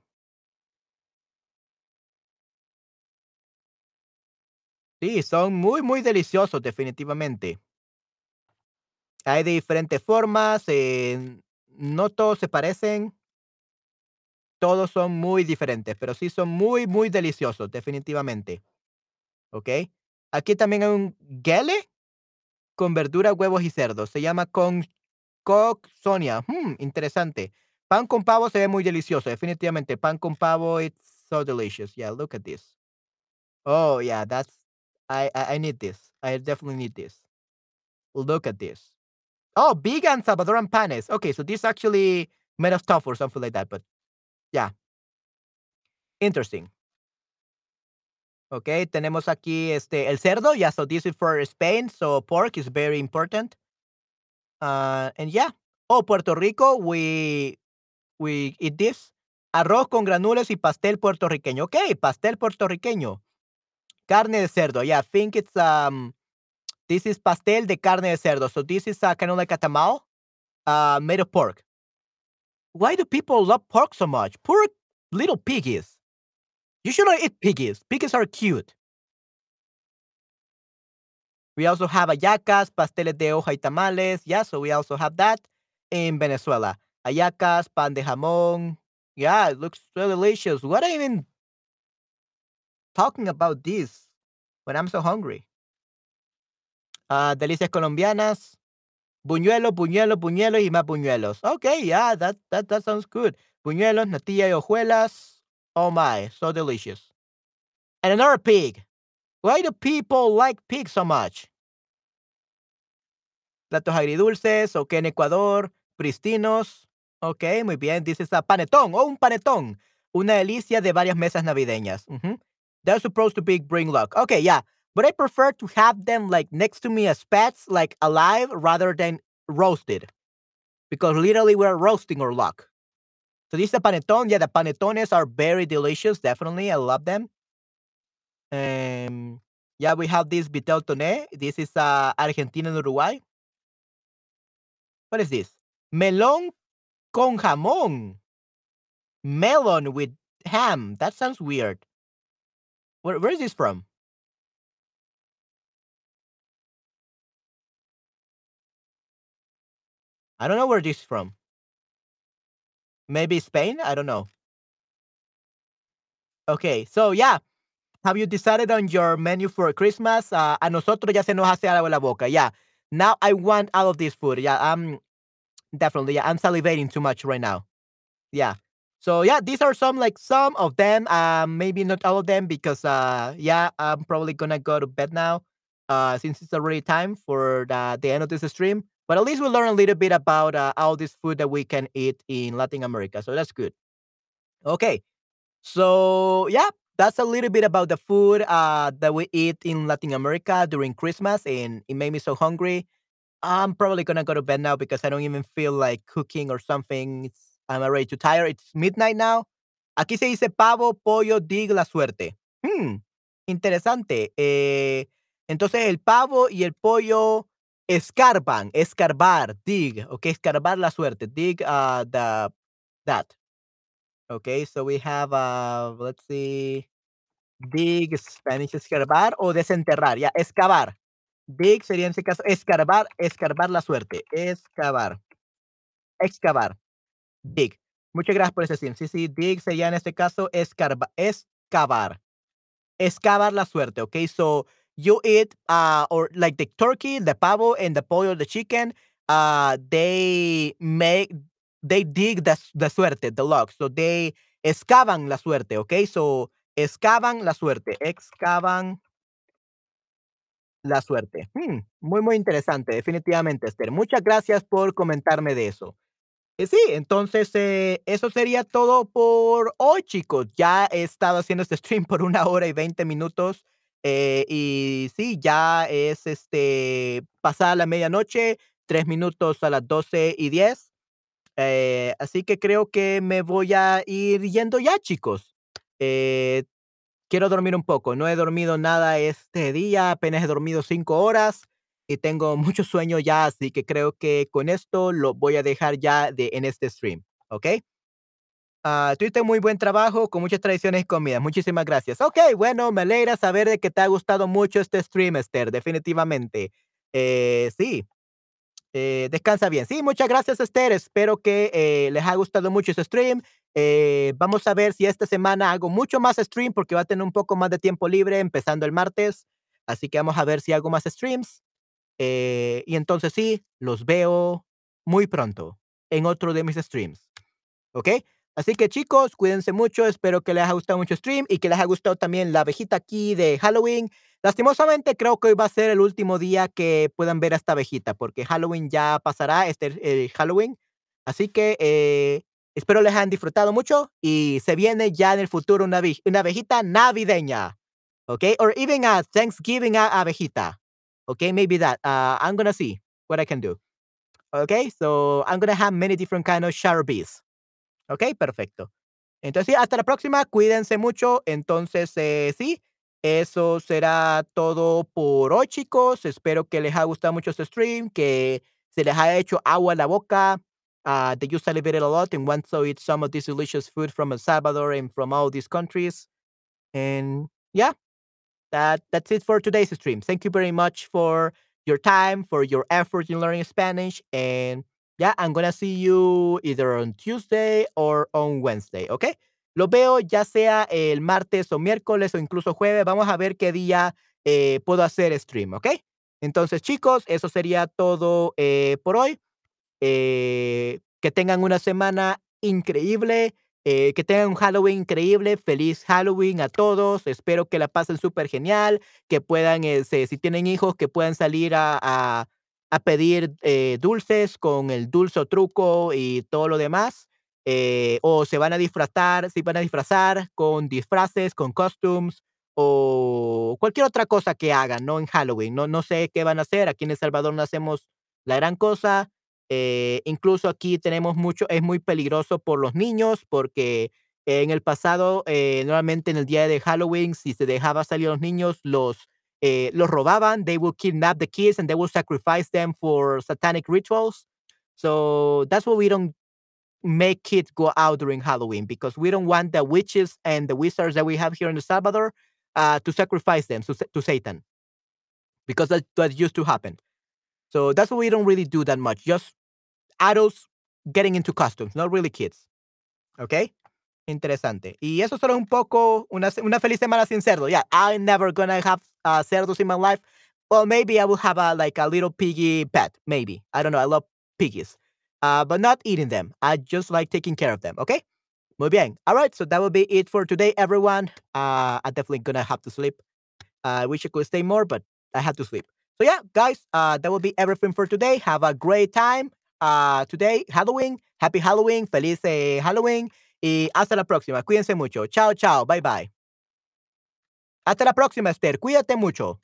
Sí, son muy, muy deliciosos, definitivamente. Hay de diferentes formas. eh, no todos se parecen. Todos son muy diferentes, pero sí son muy, muy deliciosos, definitivamente. ¿Ok? Aquí también hay un gele con verdura, huevos y cerdo. Se llama con Coc Sonia. Hmm, interesante. Pan con pavo se ve muy delicioso, definitivamente. Pan con pavo, it's so delicious. Yeah, look at this. Oh, yeah, that's I I, I need this. I definitely need this. Look at this. Oh, vegan Salvadoran panes. Okay, so this actually made of stuff or something like that, but yeah, interesting. Okay, tenemos aquí este el cerdo. Yeah, so this is for Spain. So pork is very important. Uh, and yeah. Oh, Puerto Rico, we we eat this. Arroz con granules y pastel puertorriqueño. Okay, pastel puertorriqueño. Carne de cerdo. Yeah, I think it's um this is pastel de carne de cerdo. So this is uh, kind of like a tamal uh made of pork. Why do people love pork so much? Poor little piggies. You shouldn't eat piggies. Piggies are cute. We also have ayacas, pasteles de hoja y tamales. Yeah, so we also have that in Venezuela. Ayacas, pan de jamón. Yeah, it looks so delicious. What I even talking about this when I'm so hungry? Ah, delicias colombianas. Buñuelos, buñuelos, buñuelos y más buñuelos. Okay, yeah, that that that sounds good. Buñuelos, natilla y hojuelas. Oh my, so delicious. And another pig. Why do people like pigs so much? Platos agridulces, ok, en Ecuador, pristinos. Ok, muy bien. Is a panetón, o un panetón. Una delicia de varias mesas navideñas. They're supposed to be bring luck. Okay, yeah. But I prefer to have them like next to me as pets, like alive, rather than roasted. Because literally we're roasting our luck. So this is a panetón. Yeah, the panetones are very delicious. Definitely. I love them. Um, Yeah, we have this vitel toné. This is uh, Argentina and Uruguay. What is this? Melón con jamón. Melon with ham. That sounds weird. Where, where is this from? I don't know where this is from. Maybe Spain? I don't know. Okay, so yeah. Have you decided on your menu for Christmas? Uh, a nosotros ya se nos hace agua la boca. Yeah. Now I want all of this food. Yeah, I'm definitely. Yeah, I'm salivating too much right now. Yeah. So yeah, these are some like some of them. Um, maybe not all of them because uh, yeah, I'm probably gonna go to bed now. Uh, since it's already time for the, the end of this stream. But at least we learn a little bit about uh, all this food that we can eat in Latin America. So that's good. Okay. So yeah, that's a little bit about the food uh, that we eat in Latin America during Christmas, and it made me so hungry. I'm probably gonna go to bed now because I don't even feel like cooking or something. It's, I'm already too tired. It's midnight now. Aquí se dice pavo, pollo, dig la suerte. Hmm, interesante. Eh, entonces el pavo y el pollo escarban, escarbar, dig, okay, escarbar la suerte, dig uh, the that. Okay, so we have uh, let's see, dig Spanish escarbar o desenterrar, ya, excavar. Dig sería en este caso escarbar, escarbar la suerte, excavar, excavar, dig. Muchas gracias por ese sim. Sí, sí, dig sería en este caso escarba, excavar, excavar la suerte. Okay, so you eat uh or like the turkey, the pavo, and the pollo, the chicken. Uh, they make they dig the the suerte, the luck. So they excavan la suerte. Okay, so excavan la suerte, excavan la suerte. Mm, muy, muy interesante, definitivamente, Esther. Muchas gracias por comentarme de eso. Eh, sí, entonces eh, eso sería todo por hoy, chicos. Ya he estado haciendo este stream por una hora y 20 minutos. Eh, y sí, ya es este pasada la medianoche, tres minutos a las 12 y 10. eh, así que creo que me voy a ir yendo ya, chicos. Eh, quiero dormir un poco. No he dormido nada este día, apenas he dormido cinco horas y tengo mucho sueño ya, así que creo que con esto lo voy a dejar ya de, en este stream, ¿ok? Ah, tuviste muy buen trabajo con muchas tradiciones y comidas. Muchísimas gracias. Ok, bueno, me alegra saber de que te ha gustado mucho este stream, Esther, definitivamente. Eh, sí, eh, descansa bien. Sí, muchas gracias, Esther. Espero que eh, les haya gustado mucho este stream. Eh, vamos a ver si esta semana hago mucho más stream porque va a tener un poco más de tiempo libre empezando el martes. Así que vamos a ver si hago más streams. Eh, y entonces sí, los veo muy pronto en otro de mis streams. ¿Ok? Así que chicos, cuídense mucho. Espero que les haya gustado mucho el stream y que les haya gustado también la abejita aquí de Halloween. Lastimosamente creo que hoy va a ser el último día que puedan ver a esta abejita porque Halloween ya pasará, este eh, Halloween. Así que eh, espero les hayan disfrutado mucho y se viene ya en el futuro una, una abejita navideña. ¿Ok? Or even a Thanksgiving a- abejita. Okay, maybe that. Uh, I'm gonna see what I can do. Okay, so I'm gonna have many different kind of shower bees. Ok, perfecto. Entonces, sí, hasta la próxima. Cuídense mucho. Entonces, eh, sí, eso será todo por hoy, chicos. Espero que les haya gustado mucho este stream, que se les haya hecho agua a la boca, uh, that you celebrated a lot and want to eat some of this delicious food from El Salvador and from all these countries. And yeah, that that's it for today's stream. Thank you very much for your time, for your effort in learning Spanish, and yeah, I'm gonna see you either on Tuesday or on Wednesday, ¿ok? Lo veo ya sea el martes o miércoles o incluso jueves. Vamos a ver qué día eh, puedo hacer stream, ¿ok? Entonces, chicos, eso sería todo eh, por hoy. Eh, que tengan una semana increíble, eh, que tengan un Halloween increíble. Feliz Halloween a todos. Espero que la pasen súper genial, que puedan, eh, si tienen hijos, que puedan salir a- a pedir eh, dulces con el dulce truco y todo lo demás. eh, o se van a disfrazar, si van a disfrazar con disfraces, con costumes o cualquier otra cosa que hagan, ¿no? En Halloween. No, no sé qué van a hacer. Aquí en El Salvador no hacemos la gran cosa eh, incluso aquí tenemos mucho, es muy peligroso por los niños porque en el pasado, eh, normalmente en el día de Halloween, si se dejaba salir a los niños, los eh, los robaban. They will kidnap the kids and they will sacrifice them for satanic rituals. So that's why we don't make kids go out during Halloween because we don't want the witches and the wizards that we have here in El Salvador uh, to sacrifice them to, to Satan because that, that used to happen. So that's why we don't really do that much. Just adults getting into costumes, not really kids. Okay? Interesante. Y eso solo un poco, una, una feliz semana sin cerdo. Yeah, I'm never gonna have uh, cerdos in my life. Well, maybe I will have a like a little piggy pet. Maybe. I don't know. I love piggies. Uh, but not eating them. I just like taking care of them. Okay? Muy bien. All right. So that will be it for today, everyone. Uh, I'm definitely gonna have to sleep. I wish I could stay more, but I have to sleep. So yeah, guys, uh, that will be everything for today. Have a great time uh, today, Halloween. Happy Halloween. Feliz eh, Halloween. Y hasta la próxima. Cuídense mucho. Chao, chao. Bye, bye. Hasta la próxima, Esther. Cuídate mucho.